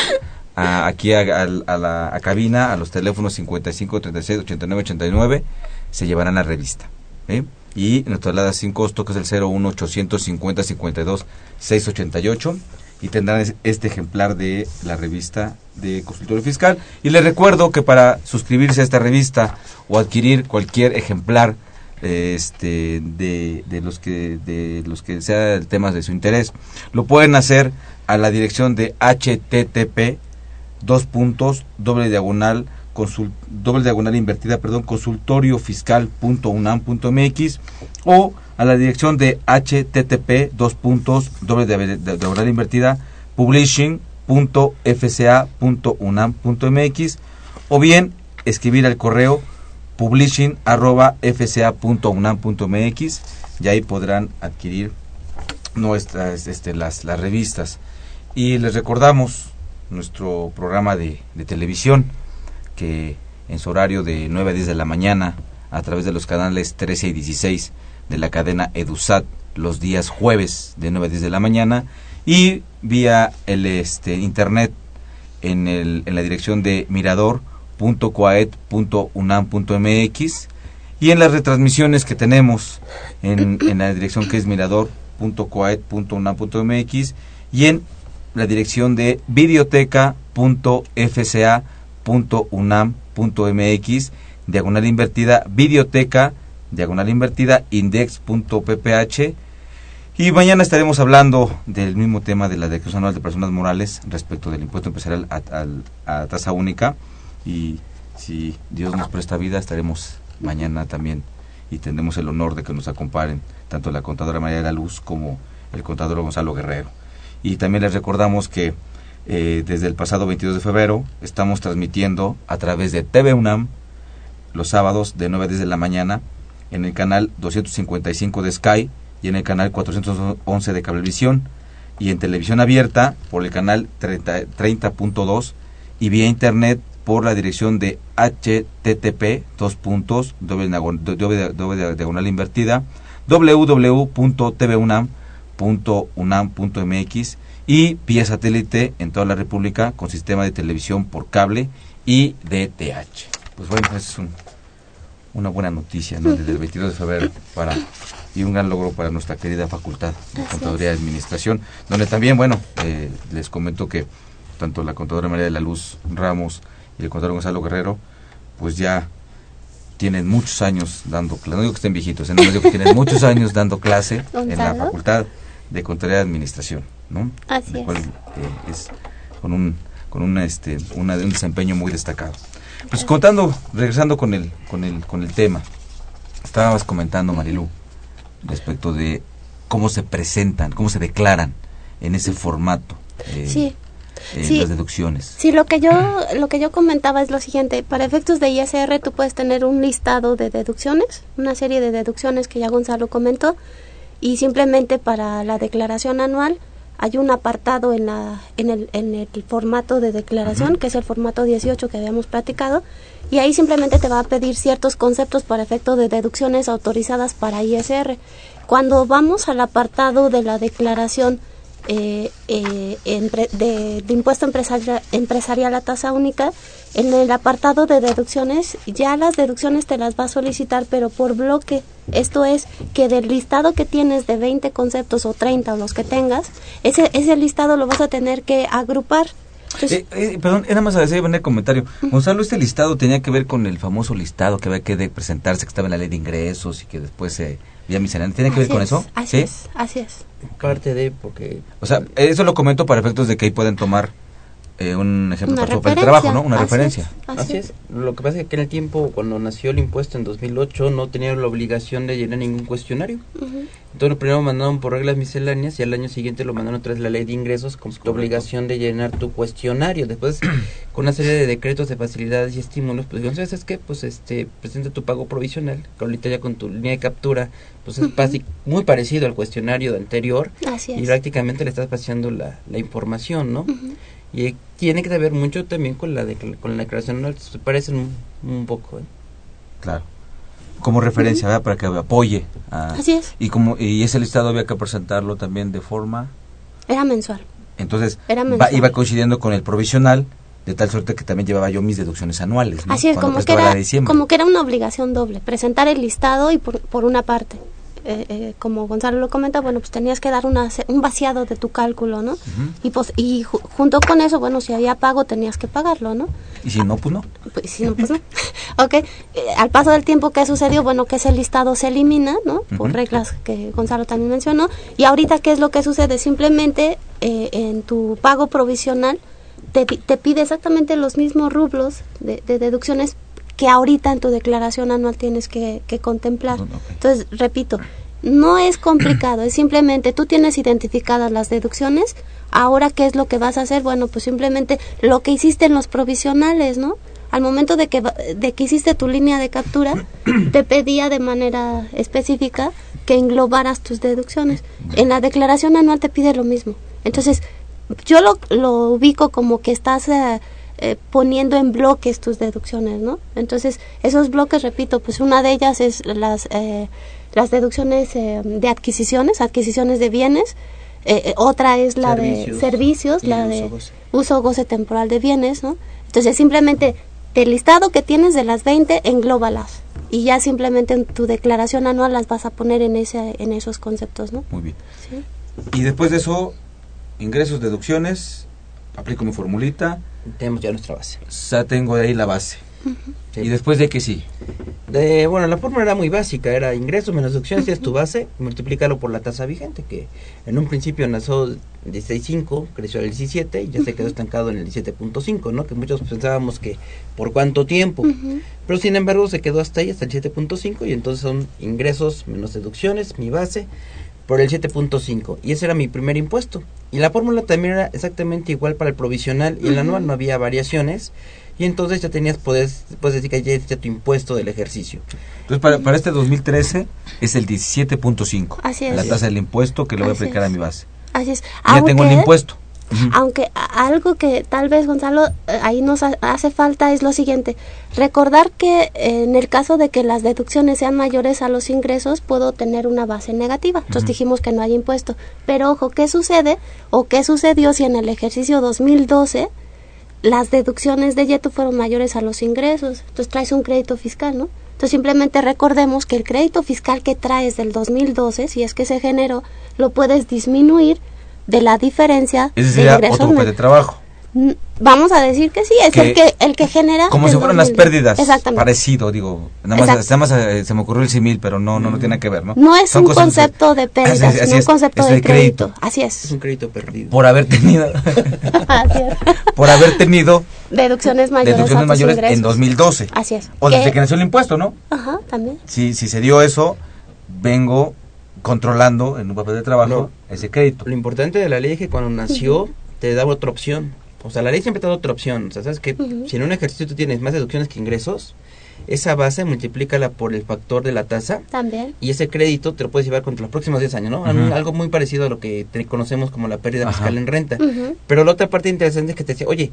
aquí a, la cabina, a los teléfonos 55 36 89 89, se llevarán la revista. ¿eh? Y nos traslada sin costo, que es el 01 850 52 688 y tendrán este ejemplar de la revista de consultorio fiscal. Y les recuerdo que para suscribirse a esta revista o adquirir cualquier ejemplar este, de, de, los que de los que sea el tema de su interés, lo pueden hacer a la dirección de http dos puntos doble diagonal doble diagonal invertida perdón consultoriofiscal.unam.mx o a la dirección de http dos puntos doble diagonal invertida publishing.fca.unam.mx o bien escribir al correo publishing@fca.unam.mx y ahí podrán adquirir nuestras este, las, revistas. Y les recordamos nuestro programa de, televisión que en su horario de 9 a 10 de la mañana a través de los canales 13 y 16 de la cadena EduSat los días jueves de 9 a 10 de la mañana y vía el este internet en, el, en la dirección de mirador.coaet.unam.mx y en las retransmisiones que tenemos en, la dirección que es mirador.coaet.unam.mx y en la dirección de videoteca.fca.unam.mx diagonal invertida videoteca diagonal invertida index.pph y mañana estaremos hablando del mismo tema de la declaración anual de personas morales respecto del impuesto empresarial a, tasa única y si Dios nos presta vida estaremos mañana también y tendremos el honor de que nos acompañen tanto la contadora María de la Luz como el contador Gonzalo Guerrero. Y también les recordamos que eh, desde el pasado 22 de febrero estamos transmitiendo a través de TV UNAM los sábados de 9 a 10 de la mañana en el canal 255 de Sky y en el canal 411 de Cablevisión y en televisión abierta por el canal 30.2 y vía internet por la dirección de http dos puntos doble, diagonal invertida www.tvunam.unam.mx y vía satélite en toda la República con sistema de televisión por cable y DTH. Pues bueno, es un una buena noticia desde el 22 de febrero para y un gran logro para nuestra querida facultad de Contaduría y Administración, donde también, bueno, eh, les comento que tanto la contadora María de la Luz Ramos y el contador Gonzalo Guerrero, pues ya tienen muchos años dando clase, no digo que estén viejitos, no digo que tienen muchos años dando clase en la facultad de Contaduría y Administración, ¿no? Así es. Eh, es con un con una, este, una, un desempeño muy destacado. Pues contando, regresando con el, con el, con el tema, estabas comentando, Marilu, respecto de cómo se presentan, cómo se declaran en ese formato. Eh, sí. Las deducciones. Sí, lo que yo lo que yo comentaba es lo siguiente, para efectos de ISR tú puedes tener un listado de deducciones, una serie de deducciones que ya Gonzalo comentó y simplemente para la declaración anual hay un apartado en, la, en, el, en el formato de declaración, que es el formato 18 que habíamos platicado, y ahí simplemente te va a pedir ciertos conceptos para efecto de deducciones autorizadas para ISR. Cuando vamos al apartado de la declaración eh, eh, de, impuesto empresarial, empresarial a tasa única, en el apartado de deducciones, ya las deducciones te las va a solicitar, pero por bloque. Esto es que del listado que tienes de 20 conceptos o 30 o los que tengas, ese, ese listado lo vas a tener que agrupar. Eh, eh, perdón, era más a decir en el comentario. Gonzalo, este listado tenía que ver con el famoso listado que había que presentarse, que estaba en la ley de ingresos y que después se vía miscelánea. ¿Tiene que ver con eso? Así es, así es. Parte de, porque... O sea, eso lo comento para efectos de que ahí pueden tomar eh, un ejemplo para de referencia, trabajo, ¿no? Una así referencia. es, Así es. Lo que pasa es que en el tiempo, cuando nació el impuesto en 2008, no tenía la obligación de llenar ningún cuestionario. Entonces, primero lo mandaron por reglas misceláneas y al año siguiente lo mandaron otra vez la ley de ingresos con tu obligación de llenar tu cuestionario. Después, con una serie de decretos de facilidades y estímulos, pues dijeron, ¿sabes qué? Pues este, presenta tu pago provisional, que ahorita ya con tu línea de captura, pues es basi- muy parecido al cuestionario anterior Así y es. prácticamente le estás paseando la, la información, ¿no? Y tiene que ver mucho también con la, decla- con la declaración anual, se parecen un, un poco. ¿eh? Claro. Como referencia, ¿verdad? Para que apoye. a- Así es. Y, como, y ese listado había que presentarlo también de forma... Era mensual. Entonces, Era va- mensual. iba coincidiendo con el provisional, de tal suerte que también llevaba yo mis deducciones anuales. ¿no? Así es, Cuando como que, prestaba la era, de como que era una obligación doble, presentar el listado y por, por una parte, eh, eh, como Gonzalo lo comenta, bueno, pues tenías que dar una, un vaciado de tu cálculo, ¿no? Y pues y ju- junto con eso, bueno, si había pago tenías que pagarlo, ¿no? Y si no, pues no. Pues si no, pues no. ok, eh, al paso del tiempo, ¿qué sucedió? Bueno, que ese listado se elimina, ¿no? Por reglas que Gonzalo también mencionó. Y ahorita, ¿qué es lo que sucede? Simplemente eh, en tu pago provisional te, te pide exactamente los mismos rublos de, de deducciones que ahorita en tu declaración anual tienes que, que contemplar. Entonces, repito, no es complicado, es simplemente tú tienes identificadas las deducciones, ahora qué es lo que vas a hacer, bueno, pues simplemente lo que hiciste en los provisionales, ¿no? Al momento de que, de que hiciste tu línea de captura, te pedía de manera específica que englobaras tus deducciones. En la declaración anual te pide lo mismo. Entonces, yo lo, lo ubico como que estás eh, eh, poniendo en bloques tus deducciones, ¿no? Entonces, esos bloques, repito, pues una de ellas es las, eh, las deducciones eh, de adquisiciones, adquisiciones de bienes, eh, eh, otra es la Servicios de servicios, la uso de goce. uso goce temporal de bienes, ¿no? Entonces, simplemente del listado que tienes de las 20, englóbalas. Y ya simplemente en tu declaración anual las vas a poner en, ese, en esos conceptos, ¿no? Muy bien. Sí. Y después de eso, ingresos, deducciones, aplico mi formulita, Tenemos ya nuestra base. ya tengo ahí la base. Sí. Y después de que sí. De, bueno, la fórmula era muy básica, era ingresos menos deducciones, es tu base, multiplícalo por la tasa vigente, que en un principio nació de 16.5, creció al 17 y ya se quedó estancado en el 17.5, ¿no? Que muchos pensábamos que por cuánto tiempo, Ujú. pero sin embargo se quedó hasta ahí, hasta el 7.5 y entonces son ingresos menos deducciones, mi base, por el 7.5 y ese era mi primer impuesto. Y la fórmula también era exactamente igual para el provisional y el anual, no había variaciones. Y entonces ya tenías, puedes, puedes decir que ya hiciste tu impuesto del ejercicio. Entonces, para, para este 2013 es el 17.5. Así es. La tasa del impuesto que le voy a aplicar a mi base. Así es. Y ya tengo el Aunque- Aunque algo que tal vez Gonzalo eh, ahí nos ha- hace falta es lo siguiente, recordar que eh, en el caso de que las deducciones sean mayores a los ingresos puedo tener una base negativa. Entonces dijimos que no hay impuesto. Pero ojo, ¿qué sucede o qué sucedió si en el ejercicio 2012 las deducciones de YETU fueron mayores a los ingresos? Entonces traes un crédito fiscal, ¿no? Entonces simplemente recordemos que el crédito fiscal que traes del 2012, si es que se generó, lo puedes disminuir de la diferencia Ese de sería ingresos otro de trabajo. Mm, Vamos a decir que sí, es Que- el que el que genera Como si fueran las 2012. pérdidas. Exactamente. Parecido, digo. Nada más, nada más eh, se me ocurrió el simil, pero no, no, no tiene que ver, ¿no? No es Son un concepto de pérdidas, Así es, un concepto es de crédito. crédito. Así Es es. un crédito perdido. Por haber tenido, Así es. por haber tenido Deducciones mayores deducciones mayores ingresos. en 2012. Así es. O desde Que- que nació el impuesto, ¿no? Ajá, también. Si, si se dio eso, vengo controlando en un papel de trabajo No. ese crédito. Lo importante de la ley es que cuando nació te daba otra opción. O sea, la ley siempre te da otra opción. O sea, sabes que si en un ejercicio tú tienes más deducciones que ingresos, esa base multiplícala por el factor de la tasa También. y ese crédito te lo puedes llevar contra los próximos 10 años, ¿no? Algo muy parecido a lo que te- conocemos como la pérdida Ajá. fiscal en renta. Pero la otra parte interesante es que te decía, oye,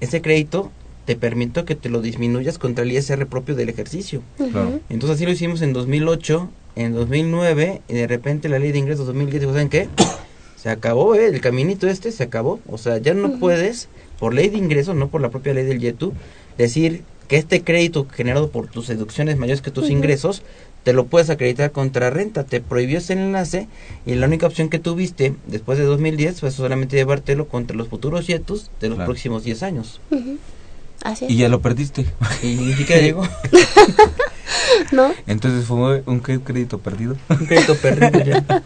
ese crédito te permito que te lo disminuyas contra el ISR propio del ejercicio. Ujú. Claro. Entonces así lo hicimos en 2008, en 2009, y de repente la ley de ingresos 2010, dijo, ¿saben qué? Se acabó, ¿eh? El caminito este se acabó. O sea, ya no puedes, por ley de ingresos, no por la propia ley del YETU, decir que este crédito generado por tus deducciones mayores que tus ingresos, te lo puedes acreditar contra renta. Te prohibió ese enlace y la única opción que tuviste después de 2010 fue solamente llevártelo contra los futuros YETUs de los Claro. próximos 10 años. Ujú. Así es. Y ya lo perdiste. Y ni siquiera llegó. ¿No? Entonces fue un crédito perdido. Un crédito perdido ya.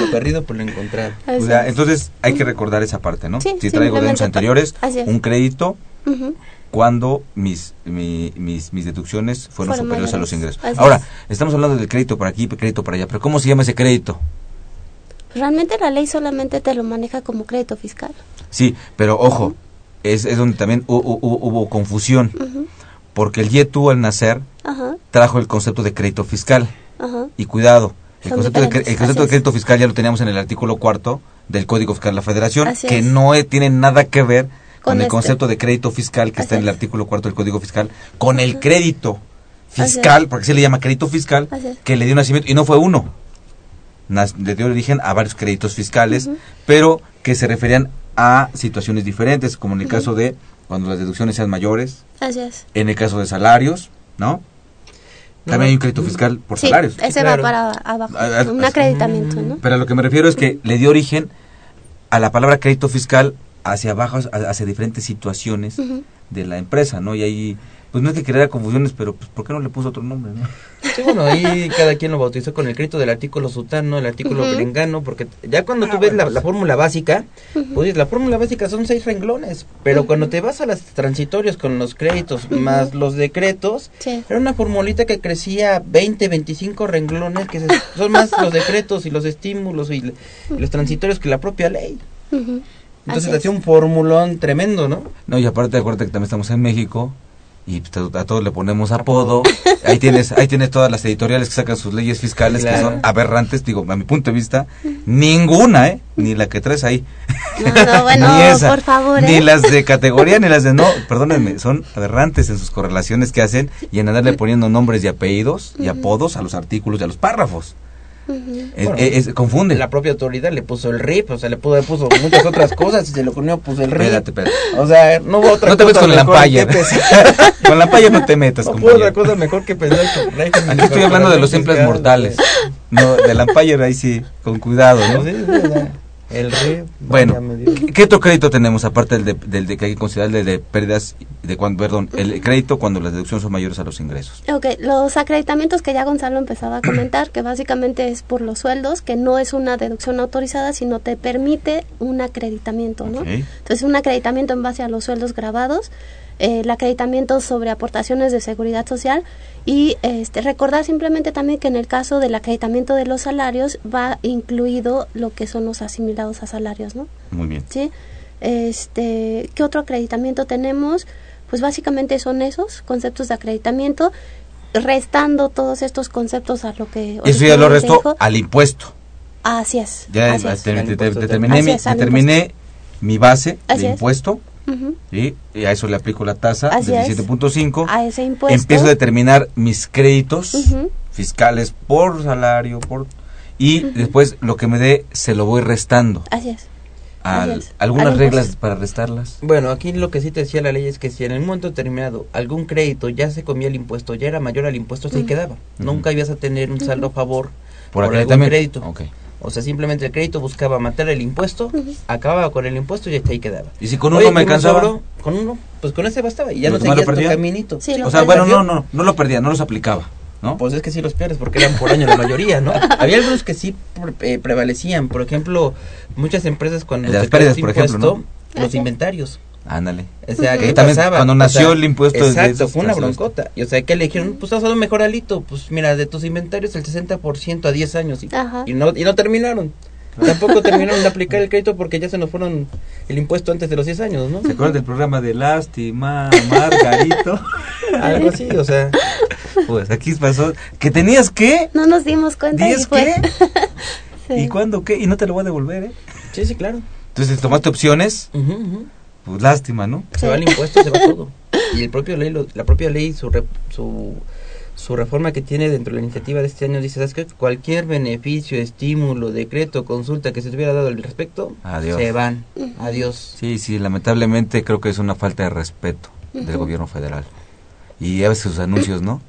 Lo perdido por lo encontrado. Así O sea, es. entonces hay que recordar esa parte, ¿no? Sí, si traigo de años anteriores, un crédito cuando mis, mi- mis, mis deducciones fueron Fueron superiores a los ingresos. Así Ahora, es. estamos hablando del crédito para aquí, crédito para allá, pero ¿cómo se llama ese crédito? Realmente la ley solamente te lo maneja como crédito fiscal. Sí, pero ojo, es, es donde también hu- hu- hu- hubo confusión, porque el YETU al nacer trajo el concepto de crédito fiscal. Y cuidado, el concepto, de, el concepto de crédito fiscal ya lo teníamos en el artículo cuarto del Código Fiscal de la Federación, Así que es. no e- tiene nada que ver con, Con el este. concepto de crédito fiscal que está en el artículo cuarto del Código Fiscal, con el crédito fiscal, porque se le llama crédito fiscal, que le dio nacimiento, y no fue uno, le dio origen a varios créditos fiscales, pero que se referían a situaciones diferentes, como en el caso de cuando las deducciones sean mayores, Así es. en el caso de salarios, ¿no? No, También hay un crédito fiscal por Sí, salarios. ese claro. va para abajo, un acreditamiento, ¿no? Pero a lo que me refiero es que le dio origen a la palabra crédito fiscal hacia abajo, hacia diferentes situaciones de la empresa, ¿no? Y ahí, pues no es que creara confusiones, pero pues ¿por qué no le puso otro nombre, no? Sí, bueno, ahí cada quien lo bautizó con el crédito del artículo sutano, el artículo Ujú. berengano, porque ya cuando Ah, tú ves bueno, la, la fórmula básica, pues la fórmula básica son seis renglones, pero cuando te vas a las transitorios con los créditos más los decretos, Sí. era una formulita que crecía 20, 25 renglones, que se- son más los decretos y los estímulos y, y los transitorios que la propia ley. Entonces hacía un formulón tremendo, ¿no? No, y aparte acuérdate que también estamos en México y pues, a todos le ponemos apodo. ahí tienes ahí tienes todas las editoriales que sacan sus leyes fiscales que son aberrantes, digo, a mi punto de vista, ninguna, ¿eh? Ni la que traes ahí. No, no, bueno, ni esa, por favor, ni ¿eh? las de categoría ni las de no, perdónenme, son aberrantes en sus correlaciones que hacen y en andarle poniendo nombres y apellidos y apodos a los artículos y a los párrafos. Ujú. Es- Bueno, es- es- confunde. La propia autoridad le puso el RIP, o sea, le puso, le puso muchas otras cosas y se lo unió, pues el RIP. Espérate, espérate. O sea, no hubo otra No te cosa metas con que pensar. con la paya no te metas, No hubo otra cosa mejor que pensar que Aquí estoy hablando de los simples mortales. No, de la Empire ahí sí, con cuidado, ¿no? Sí, sí, sea, el RIP. Bueno, ¿qué, qué otro crédito tenemos aparte del de, del de que hay que considerar el de pérdidas de cuando, perdón, el crédito cuando las deducciones son mayores a los ingresos? Ok, los acreditamientos que ya Gonzalo empezaba a comentar, que básicamente es por los sueldos, que no es una deducción autorizada, sino te permite un acreditamiento, ¿no? Entonces, un acreditamiento en base a los sueldos grabados, el acreditamiento sobre aportaciones de seguridad social y este, recordar simplemente también que en el caso del acreditamiento de los salarios va incluido lo que son los asimilados a salarios, ¿no? Muy bien. ¿sí? Este, ¿qué otro acreditamiento tenemos? Pues básicamente son esos conceptos de acreditamiento, restando todos estos conceptos a lo que Eso ya lo dijo. al impuesto. Así es. Ya así es. te- te- te- es, mi base Así de es. impuesto Y a eso le aplico la tasa Así del es. 17.5. A ese impuesto. Empiezo a determinar mis créditos fiscales por salario, por y después lo que me dé se lo voy restando. Así es. Al- Así es. algunas Al reglas para restarlas. Bueno, aquí lo que sí te decía la ley es que si en el momento determinado algún crédito ya se comía el impuesto, ya era mayor al impuesto, se quedaba. Nunca ibas a tener un saldo a favor Por, por, algún también. crédito. Ok. O sea, simplemente el crédito buscaba matar el impuesto, acababa con el impuesto y hasta ahí quedaba. Y si con Oye, uno me ¿y me alcanzaba. sobró? Con uno, pues con ese bastaba y ya no ¿Los demás lo seguías tu caminito. Sí, O sea, bueno, no, no, no lo perdía, no los aplicaba, ¿no? Pues es que sí los pierdes porque eran por año la mayoría, ¿no? Había algunos que sí pre- eh, prevalecían. Por ejemplo, muchas empresas cuando El de las pérdidas, por ejemplo, ¿no? los inventarios. Ándale. O sea. ¿qué También pasaba? cuando O nació sea, el impuesto de Exacto, esos fue una broncota. Y o sea, que le dijeron, pues has dado mejor alito. Pues mira, de tus inventarios el 60% a 10 años. Y, Ajá. y no y no terminaron. Tampoco terminaron de aplicar el crédito porque ya se nos fueron el impuesto antes de los 10 años, ¿no? ¿Se acuerdan del programa de Lástima, Margarito? Algo así, o sea. pues aquí pasó. ¿Que tenías qué? No nos dimos cuenta y ¿Diez qué? Sí. ¿Y cuándo qué? Y no te lo voy a devolver, ¿eh? Sí, sí, claro. Entonces tomaste opciones, ujú. Pues lástima, ¿no? Se va el impuesto, se va todo. Y el propio ley, lo- la propia ley, su, re- su, su reforma que tiene dentro de la iniciativa de este año dice, ¿sabes qué? Cualquier beneficio, estímulo, decreto, consulta que se te hubiera dado al respecto, Adiós. se van. Adiós. Sí, sí, lamentablemente creo que es una falta de respeto del gobierno federal. Y a veces sus anuncios, ¿no?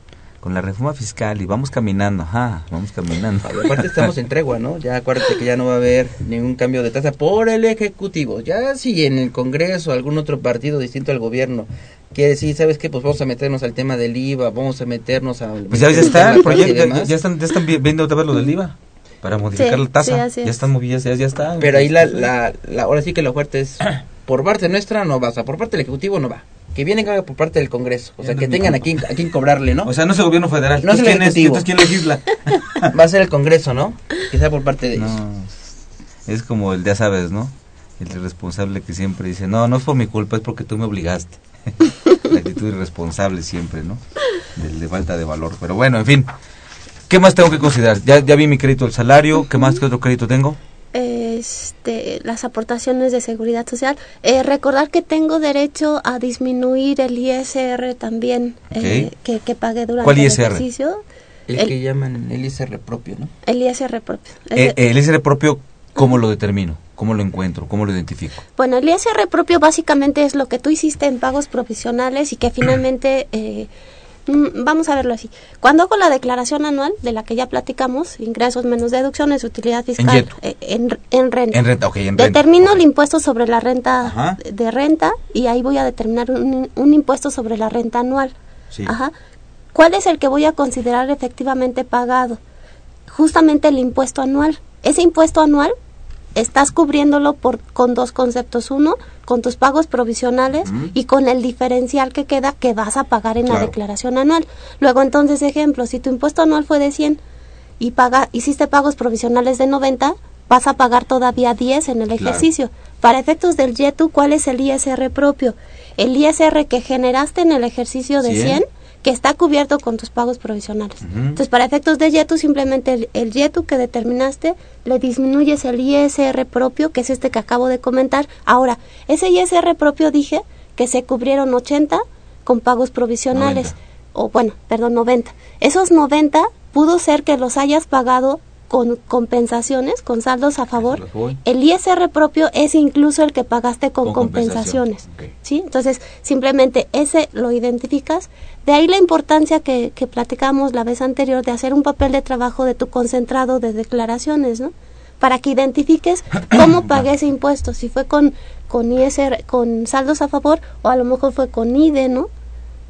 Con la reforma fiscal y vamos caminando, ajá, vamos caminando. Aparte estamos en tregua, ¿no? Ya acuérdate que ya no va a haber ningún cambio de tasa por el Ejecutivo. Ya si en el Congreso algún otro partido distinto al gobierno quiere decir, ¿sabes qué? Pues vamos a meternos al tema del IVA, vamos a meternos a... Pues ya, ya está, el proyecto, ya, están, ya están vi- viendo otra vez lo del IVA. para modificar Sí, la tasa. sí, ya es. están movidas, ya, ya están. Pero ahí la, la, la- ahora sí que la fuerte es por parte nuestra no va, o sea, por parte del Ejecutivo no va. Que viene por parte del Congreso, o sea, que es tengan a quien, a quien cobrarle, ¿no? O sea, no es el gobierno federal. No es el ¿quién Ejecutivo. Entonces, ¿quién legisla? va a ser el Congreso, ¿no? Que sea por parte de ellos. no, es como el, ya sabes, ¿no? El irresponsable que siempre dice, no, no es por mi culpa, es porque tú me obligaste. la actitud irresponsable siempre, ¿no? De falta de valor. Pero bueno, en fin. ¿Qué más tengo que considerar? Ya, ya vi mi crédito del salario. ¿Qué más? ¿Qué otro crédito tengo? Este, las aportaciones de seguridad social. Eh, recordar que tengo derecho a disminuir el ISR también eh, que, que pagué durante ¿Cuál el ISR? ejercicio. El, El- que llaman el ISR propio, ¿no? El ISR propio. Eh, de- el ISR propio, ¿cómo lo determino? ¿Cómo lo encuentro? ¿Cómo lo identifico? Bueno, el ISR propio básicamente es lo que tú hiciste en pagos provisionales y que finalmente, eh, vamos a verlo así, cuando hago la declaración anual de la que ya platicamos, ingresos menos deducciones, utilidad fiscal, eh, en, en renta. En renta, ok, en renta. Determino el impuesto sobre la renta Ajá. de- de renta y ahí voy a determinar un, un impuesto sobre la renta anual. Sí. Ajá. ¿Cuál es el que voy a considerar efectivamente pagado? Justamente el impuesto anual. Ese impuesto anual estás cubriéndolo por con dos conceptos. Uno, con tus pagos provisionales y con el diferencial que queda que vas a pagar en la declaración anual. Luego, entonces, ejemplo, si tu impuesto anual fue de 100 y paga, hiciste pagos provisionales de 90, vas a pagar todavía 10 en el Claro. ejercicio. Para efectos del YETU, ¿cuál es el ISR propio? El ISR que generaste en el ejercicio de 100. 100 que está cubierto con tus pagos provisionales. Entonces, para efectos de YETU, simplemente el, el YETU que determinaste, le disminuyes el ISR propio, que es este que acabo de comentar. Ahora, ese ISR propio dije que se cubrieron 80 con pagos provisionales. 90. O bueno, perdón, 90. Esos 90 pudo ser que los hayas pagado con compensaciones, con saldos a favor. El ISR propio es incluso el que pagaste con, compensaciones. ¿sí? Entonces, simplemente ese lo identificas. De ahí la importancia que, que platicamos la vez anterior de hacer un papel de trabajo de tu concentrado de declaraciones, ¿no? Para que identifiques cómo pagué ese impuesto, si fue con, con ISR, con saldos a favor o a lo mejor fue con IDE, ¿no?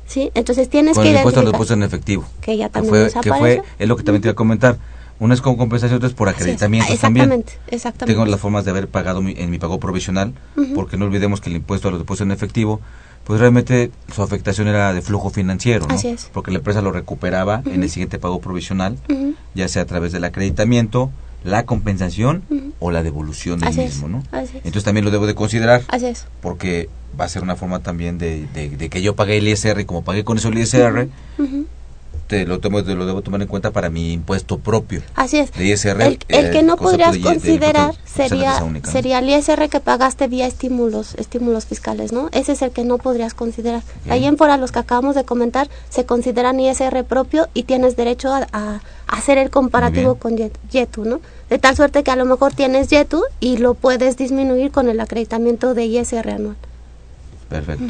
¿Sí? Entonces tienes Con que el impuesto identificar. depósitos en efectivo. Que ya también fue, nos que fue, es lo que también te iba a comentar. Una es con compensación, otra es por acreditamientos Ah, también. Exactamente, exactamente. Tengo las formas de haber pagado mi- en mi pago provisional, porque no olvidemos que el impuesto a los depósitos en efectivo, pues realmente su afectación era de flujo financiero, ¿no? Así es. Porque la empresa lo recuperaba en el siguiente pago provisional, ya sea a través del acreditamiento, la compensación o la devolución del Así mismo, ¿no? así es. Entonces también lo debo de considerar Así es. porque va a ser una forma también de, de- de que yo pagué el ISR y como pagué con eso el ISR. Te lo, tomo, te lo debo tomar en cuenta para mi impuesto propio. Así es. De ISR, el, el eh, que no podrías de- considerar de sería sería el ISR que pagaste vía estímulos estímulos fiscales, ¿no? Ese es el que no podrías considerar. Ok. Ahí en fuera los que acabamos de comentar se consideran ISR propio y tienes derecho a, a hacer el comparativo bien. con Yet- YETU, ¿no? De tal suerte que a lo mejor tienes YETU y lo puedes disminuir con el acreditamiento de ISR anual. Perfecto.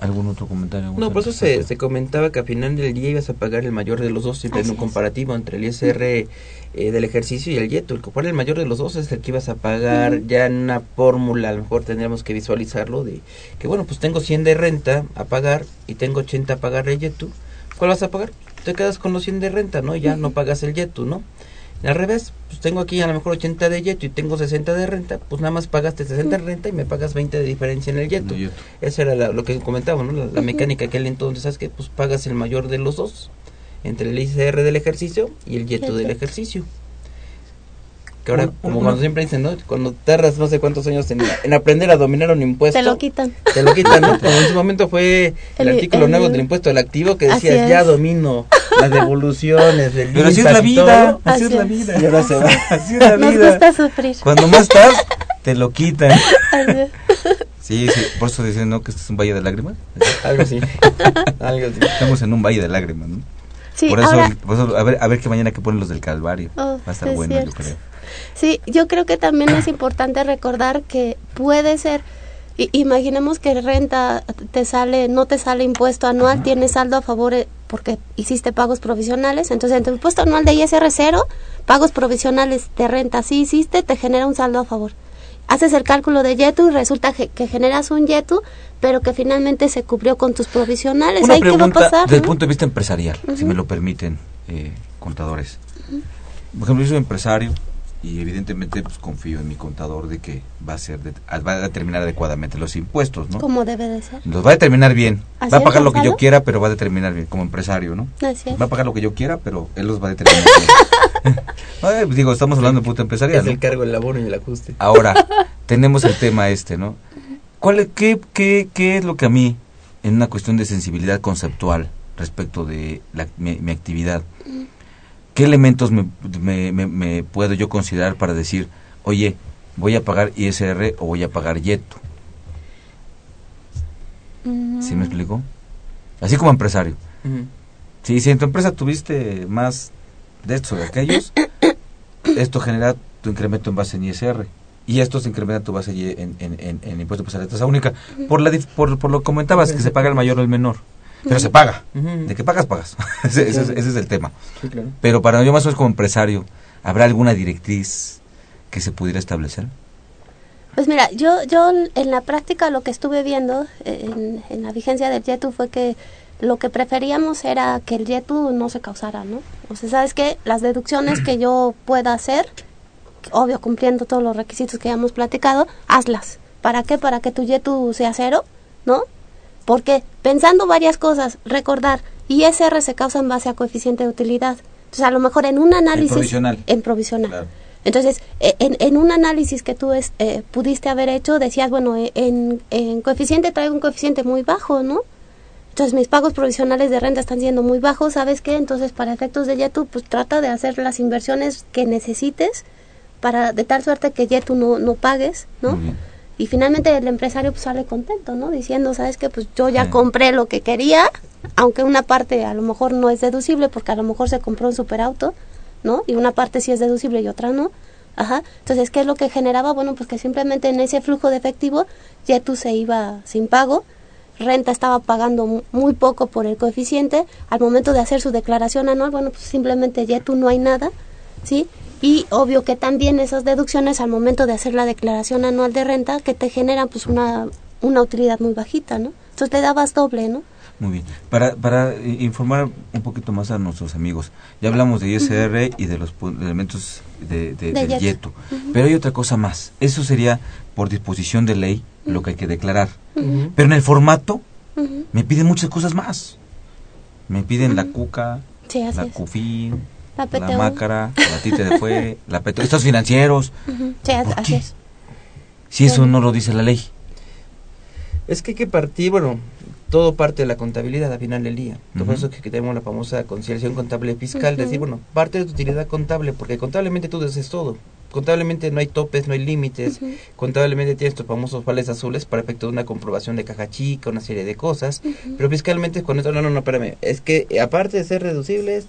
¿Algún otro comentario? algún No, por eso se, se comentaba que al final del día ibas a pagar el mayor de los dos, siempre en un es. comparativo entre el ISR eh, del ejercicio y el YETU. El cual el mayor de los dos es el que ibas a pagar ya en una fórmula, a lo mejor tendríamos que visualizarlo, de que bueno, pues tengo 100 de renta a pagar y tengo 80 a pagar el YETU. ¿Cuál vas a pagar? Te quedas con los 100 de renta, ¿no? Y Ya no pagas el YETU, ¿no? Y al revés, pues tengo aquí a lo mejor 80 de YETU y tengo 60 de renta, pues nada más pagaste 60 de renta y me pagas 20 de diferencia en el YETU. El YETU. Esa era la- lo que comentaba, ¿no? La, la mecánica que él entonces, ¿sabes que Pues pagas el mayor de los dos, entre el ICR del ejercicio y el YETU El del ejercicio. Que ahora, Un- como un- cuando siempre dicen, ¿no? Cuando tardas no sé cuántos años en, en aprender a dominar un impuesto. Te lo quitan. Te lo quitan, ¿no? Como en su momento fue el, El- artículo el- nuevo del impuesto del activo que decía, ya domino las devoluciones, el Pero así es la vida, así es la vida. Y ahora se va. Así es la Nos vida. gusta sufrir. Cuando más estás, te lo quitan. Así. Sí, sí, por eso dicen, ¿no? Que este es un valle de lágrimas. Algo así. Algo así. Estamos en un valle de lágrimas, ¿no? Sí, por, eso, ahora, por eso, a ver, a ver qué mañana que ponen los del Calvario. Oh, Va a estar es bueno, yo creo. Sí, yo creo que también es importante recordar que puede ser, imaginemos que renta te sale, no te sale impuesto anual, tienes saldo a favor eh, porque hiciste pagos provisionales, entonces en tu impuesto anual de ISR cero, pagos provisionales de renta sí hiciste, te genera un saldo a favor. Haces el cálculo de YETU y resulta que, que generas un YETU, pero que finalmente se cubrió con tus provisionales. Una ¿Ahí qué va a pregunta pasar? desde el punto de vista empresarial, si me lo permiten, eh, contadores. por ejemplo, yo soy empresario y evidentemente pues confío en mi contador de que va a ser de- va a determinar adecuadamente los impuestos, ¿no? Como debe de ser. Los va a determinar bien. ¿Así Va a pagar lo que yo quiera, pero va a determinar bien como empresario, ¿no? Así es. Va a pagar lo que yo quiera, pero él los va a determinar bien. Ay, pues, digo, estamos hablando de puta empresarial. Es ¿no? el cargo, el abono y el ajuste. Ahora, tenemos el tema este, ¿no? ¿Cuál, es- qué, qué, ¿Qué es lo que a mí, en una cuestión de sensibilidad conceptual respecto de la- mi, mi actividad, qué elementos me, me- me- me puedo yo considerar para decir, oye, voy a pagar ISR o voy a pagar YETU? Mm, ¿Sí me explico? Así como empresario. Ujú. Sí, si en tu empresa tuviste más de estos o de aquellos, esto genera tu incremento en base en ISR. Y esto se incrementa tu base en, en, en, en impuesto de tasa única. Por, la, dif- por, por lo que comentabas, que se paga el mayor o el menor. Pero se paga. De que pagas, pagas. ese, ese es, ese es el tema. Sí, claro. Pero para yo más o menos como empresario, ¿habrá alguna directriz que se pudiera establecer? Pues mira, yo, yo en la práctica lo que estuve viendo eh, en, en la vigencia del YETU fue que lo que preferíamos era que el YETU no se causara, ¿no? O sea, ¿sabes qué? Las deducciones que yo pueda hacer, obvio cumpliendo todos los requisitos que ya hemos platicado, hazlas. ¿Para qué? Para que tu YETU sea cero, ¿no? Porque pensando varias cosas, recordar, ISR se causa en base a coeficiente de utilidad. Entonces, a lo mejor en un análisis... provisional. En provisional. Claro. Entonces, eh, en, en un análisis que tú es- eh, pudiste haber hecho, decías, bueno, eh, en, en coeficiente traigo un coeficiente muy bajo, ¿no? Entonces, mis pagos provisionales de renta están siendo muy bajos, ¿sabes qué? Entonces, para efectos de YETU, pues trata de hacer las inversiones que necesites para de tal suerte que YETU no, no pagues, ¿no? Y finalmente el empresario pues sale contento, ¿no? Diciendo, ¿sabes qué? Pues yo ya compré lo que quería, aunque una parte a lo mejor no es deducible porque a lo mejor se compró un superauto, ¿no? Y una parte sí es deducible y otra no. Ajá. Entonces, ¿qué es lo que generaba? Bueno, pues que simplemente en ese flujo de efectivo Yetu se iba sin pago, renta estaba pagando mu- muy poco por el coeficiente, al momento de hacer su declaración anual, bueno, pues simplemente Yetu no hay nada, ¿sí? Y obvio que también esas deducciones al momento de hacer la declaración anual de renta que te generan pues una, una utilidad muy bajita, ¿no? Entonces le dabas doble, ¿no? Muy bien. Para, para eh, informar un poquito más a nuestros amigos, ya hablamos de ISR y de los elementos de, de- De del. YETU, pero hay otra cosa más. Eso sería por disposición de ley lo que hay que declarar. Pero en el formato me piden muchas cosas más. Me piden la cuca, Sí, la es. La la PTU. mácara, la tite de fue, la PTU, estos financieros. Ujú. Sí, as- ¿Por así es. Si eso no lo dice la ley. Es que hay que partir, bueno, todo parte de la contabilidad al final del día. Por Ujú. eso es que tenemos la famosa conciliación contable fiscal, Ujú. decir, bueno, parte de tu utilidad contable, porque contablemente tú haces todo. Contablemente no hay topes, no hay límites. Ujú. Contablemente tienes tus famosos vales azules para efecto de una comprobación de caja chica, una serie de cosas. Pero fiscalmente esto, no, no, no, espérame. Es que aparte de ser reducibles,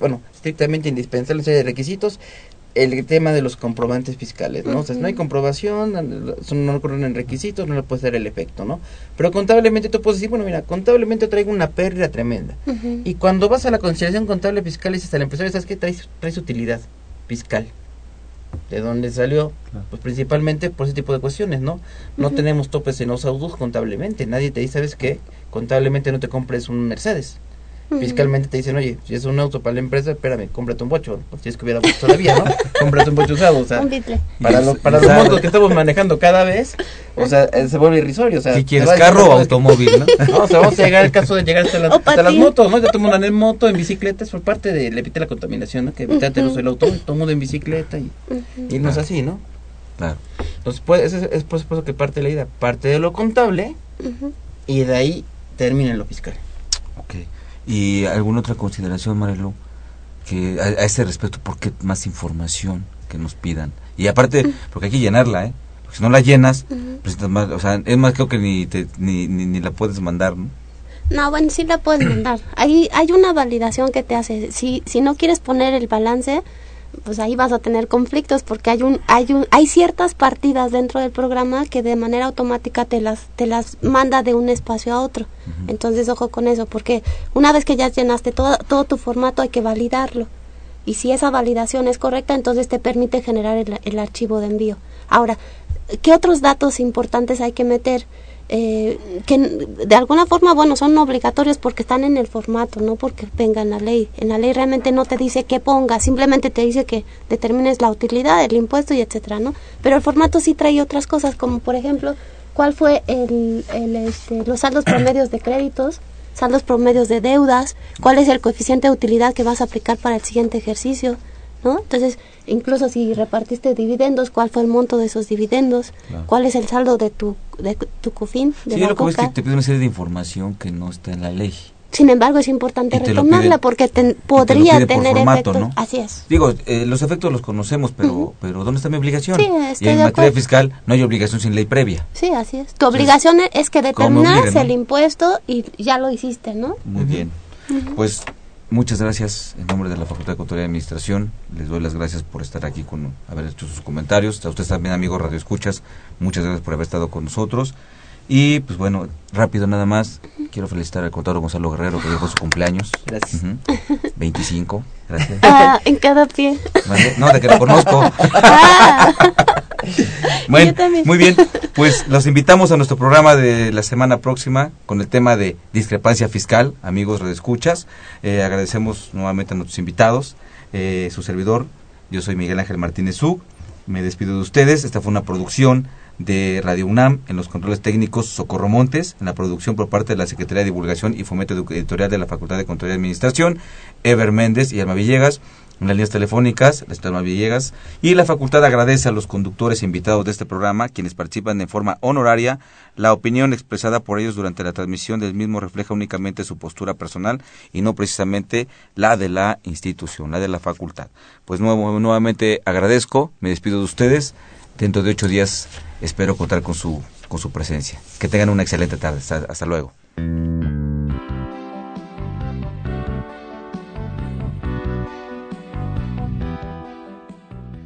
bueno, estrictamente indispensable una serie de requisitos, el tema de los comprobantes fiscales, ¿no? O sea, si no hay comprobación, son- no ocurren en requisitos, no le puede dar el efecto, ¿no? Pero contablemente tú puedes decir, bueno, mira, contablemente traigo una pérdida tremenda. Y cuando vas a la conciliación contable fiscal, dices al empresario, ¿sabes qué? Traes, traes utilidad fiscal. ¿De dónde salió? Claro. Pues principalmente por ese tipo de cuestiones, ¿no? No tenemos topes en los autos contablemente. Nadie te dice, ¿sabes qué? Contablemente no te compres un Mercedes. Fiscalmente te dicen, oye, si es un auto para la empresa, espérame, cómprate un bocho. Pues si es que hubiera bocho todavía, ¿no? cómprate un bocho usado, o sea. Un bitle. Para, los, para los motos que estamos manejando cada vez, o sea, eh, se vuelve irrisorio. O sea, ¿Qué te quieres, carro o "No, automóvil, no? no, o sea, vamos a llegar al caso de llegar hasta las, hasta las motos, ¿no? Ya todo mundo anda en moto, en bicicleta, es por parte de le evite la contaminación, ¿no? Que evitarte el uso del automóvil, todo mundo en bicicleta y Ujú. irnos Ah. así, ¿no? Claro. Entonces, pues, es, es por eso que parte de la idea, parte de lo contable y de ahí termina en lo fiscal. Ok. ¿Y alguna otra consideración, Marilu? Que a, a ese respecto, ¿por qué más información que nos pidan? Y aparte, porque hay que llenarla, ¿eh? Porque si no la llenas, presentas más, o sea, es más creo que ni, te, ni, ni, ni la puedes mandar, ¿no? No, bueno, sí la puedes mandar. Hay, hay una validación que te hace. Si, si no quieres poner el balance, pues ahí vas a tener conflictos porque hay un, hay un, hay ciertas partidas dentro del programa que de manera automática te las, te las manda de un espacio a otro. Entonces ojo con eso, porque una vez que ya llenaste todo, todo tu formato hay que validarlo. Y si esa validación es correcta, entonces te permite generar el, el archivo de envío. Ahora, ¿qué otros datos importantes hay que meter? Eh, que de alguna forma, bueno, son obligatorios porque están en el formato, no porque venga en la ley. En la ley realmente no te dice qué ponga, simplemente te dice que determines la utilidad, el impuesto y etcétera, ¿no? Pero el formato sí trae otras cosas, como por ejemplo, cuál fue el, el este, los saldos promedios de créditos, saldos promedios de deudas, cuál es el coeficiente de utilidad que vas a aplicar para el siguiente ejercicio, ¿no? Entonces, incluso si repartiste dividendos, cuál fue el monto de esos dividendos, cuál es el saldo de tu, de tu CUFIN. De sí, lo que es que te pide una serie de información que no está en la ley. Sin embargo, es importante retomarla porque podría tener efectos. Así es. Digo, eh, los efectos los conocemos, pero pero ¿dónde está mi obligación? Sí, y en materia fiscal no hay obligación sin ley previa. Sí, así es. Tu obligación es que determinas el impuesto y ya lo hiciste, ¿no? Muy bien. Pues Muchas gracias en nombre de la Facultad de Contaduría y Administración. Les doy las gracias por estar aquí con haber hecho sus comentarios. A ustedes también, amigos Radio Escuchas, muchas gracias por haber estado con nosotros. Y pues bueno, rápido nada más, quiero felicitar al contador Gonzalo Guerrero que llegó su cumpleaños. Gracias. 25, gracias. Ah, en cada pie. No, de que lo conozco. Ah. bueno, muy bien, pues los invitamos a nuestro programa de la semana próxima con el tema de discrepancia fiscal, amigos redescuchas. Eh, agradecemos nuevamente a nuestros invitados, eh, su servidor, yo soy Miguel Ángel Martínez Zug, me despido de ustedes, esta fue una producción de Radio UNAM, en los controles técnicos Socorro Montes, en la producción por parte de la Secretaría de Divulgación y Fomento Editorial de la Facultad de Control y Administración, Ever Méndez y Alma Villegas, en las líneas telefónicas, la Alma Villegas, y la facultad agradece a los conductores e invitados de este programa, quienes participan de forma honoraria, la opinión expresada por ellos durante la transmisión del mismo refleja únicamente su postura personal y no precisamente la de la institución, la de la facultad. Pues nuevo, nuevamente agradezco, me despido de ustedes, dentro de ocho días espero contar con su, con su presencia. Que tengan una excelente tarde. hasta luego.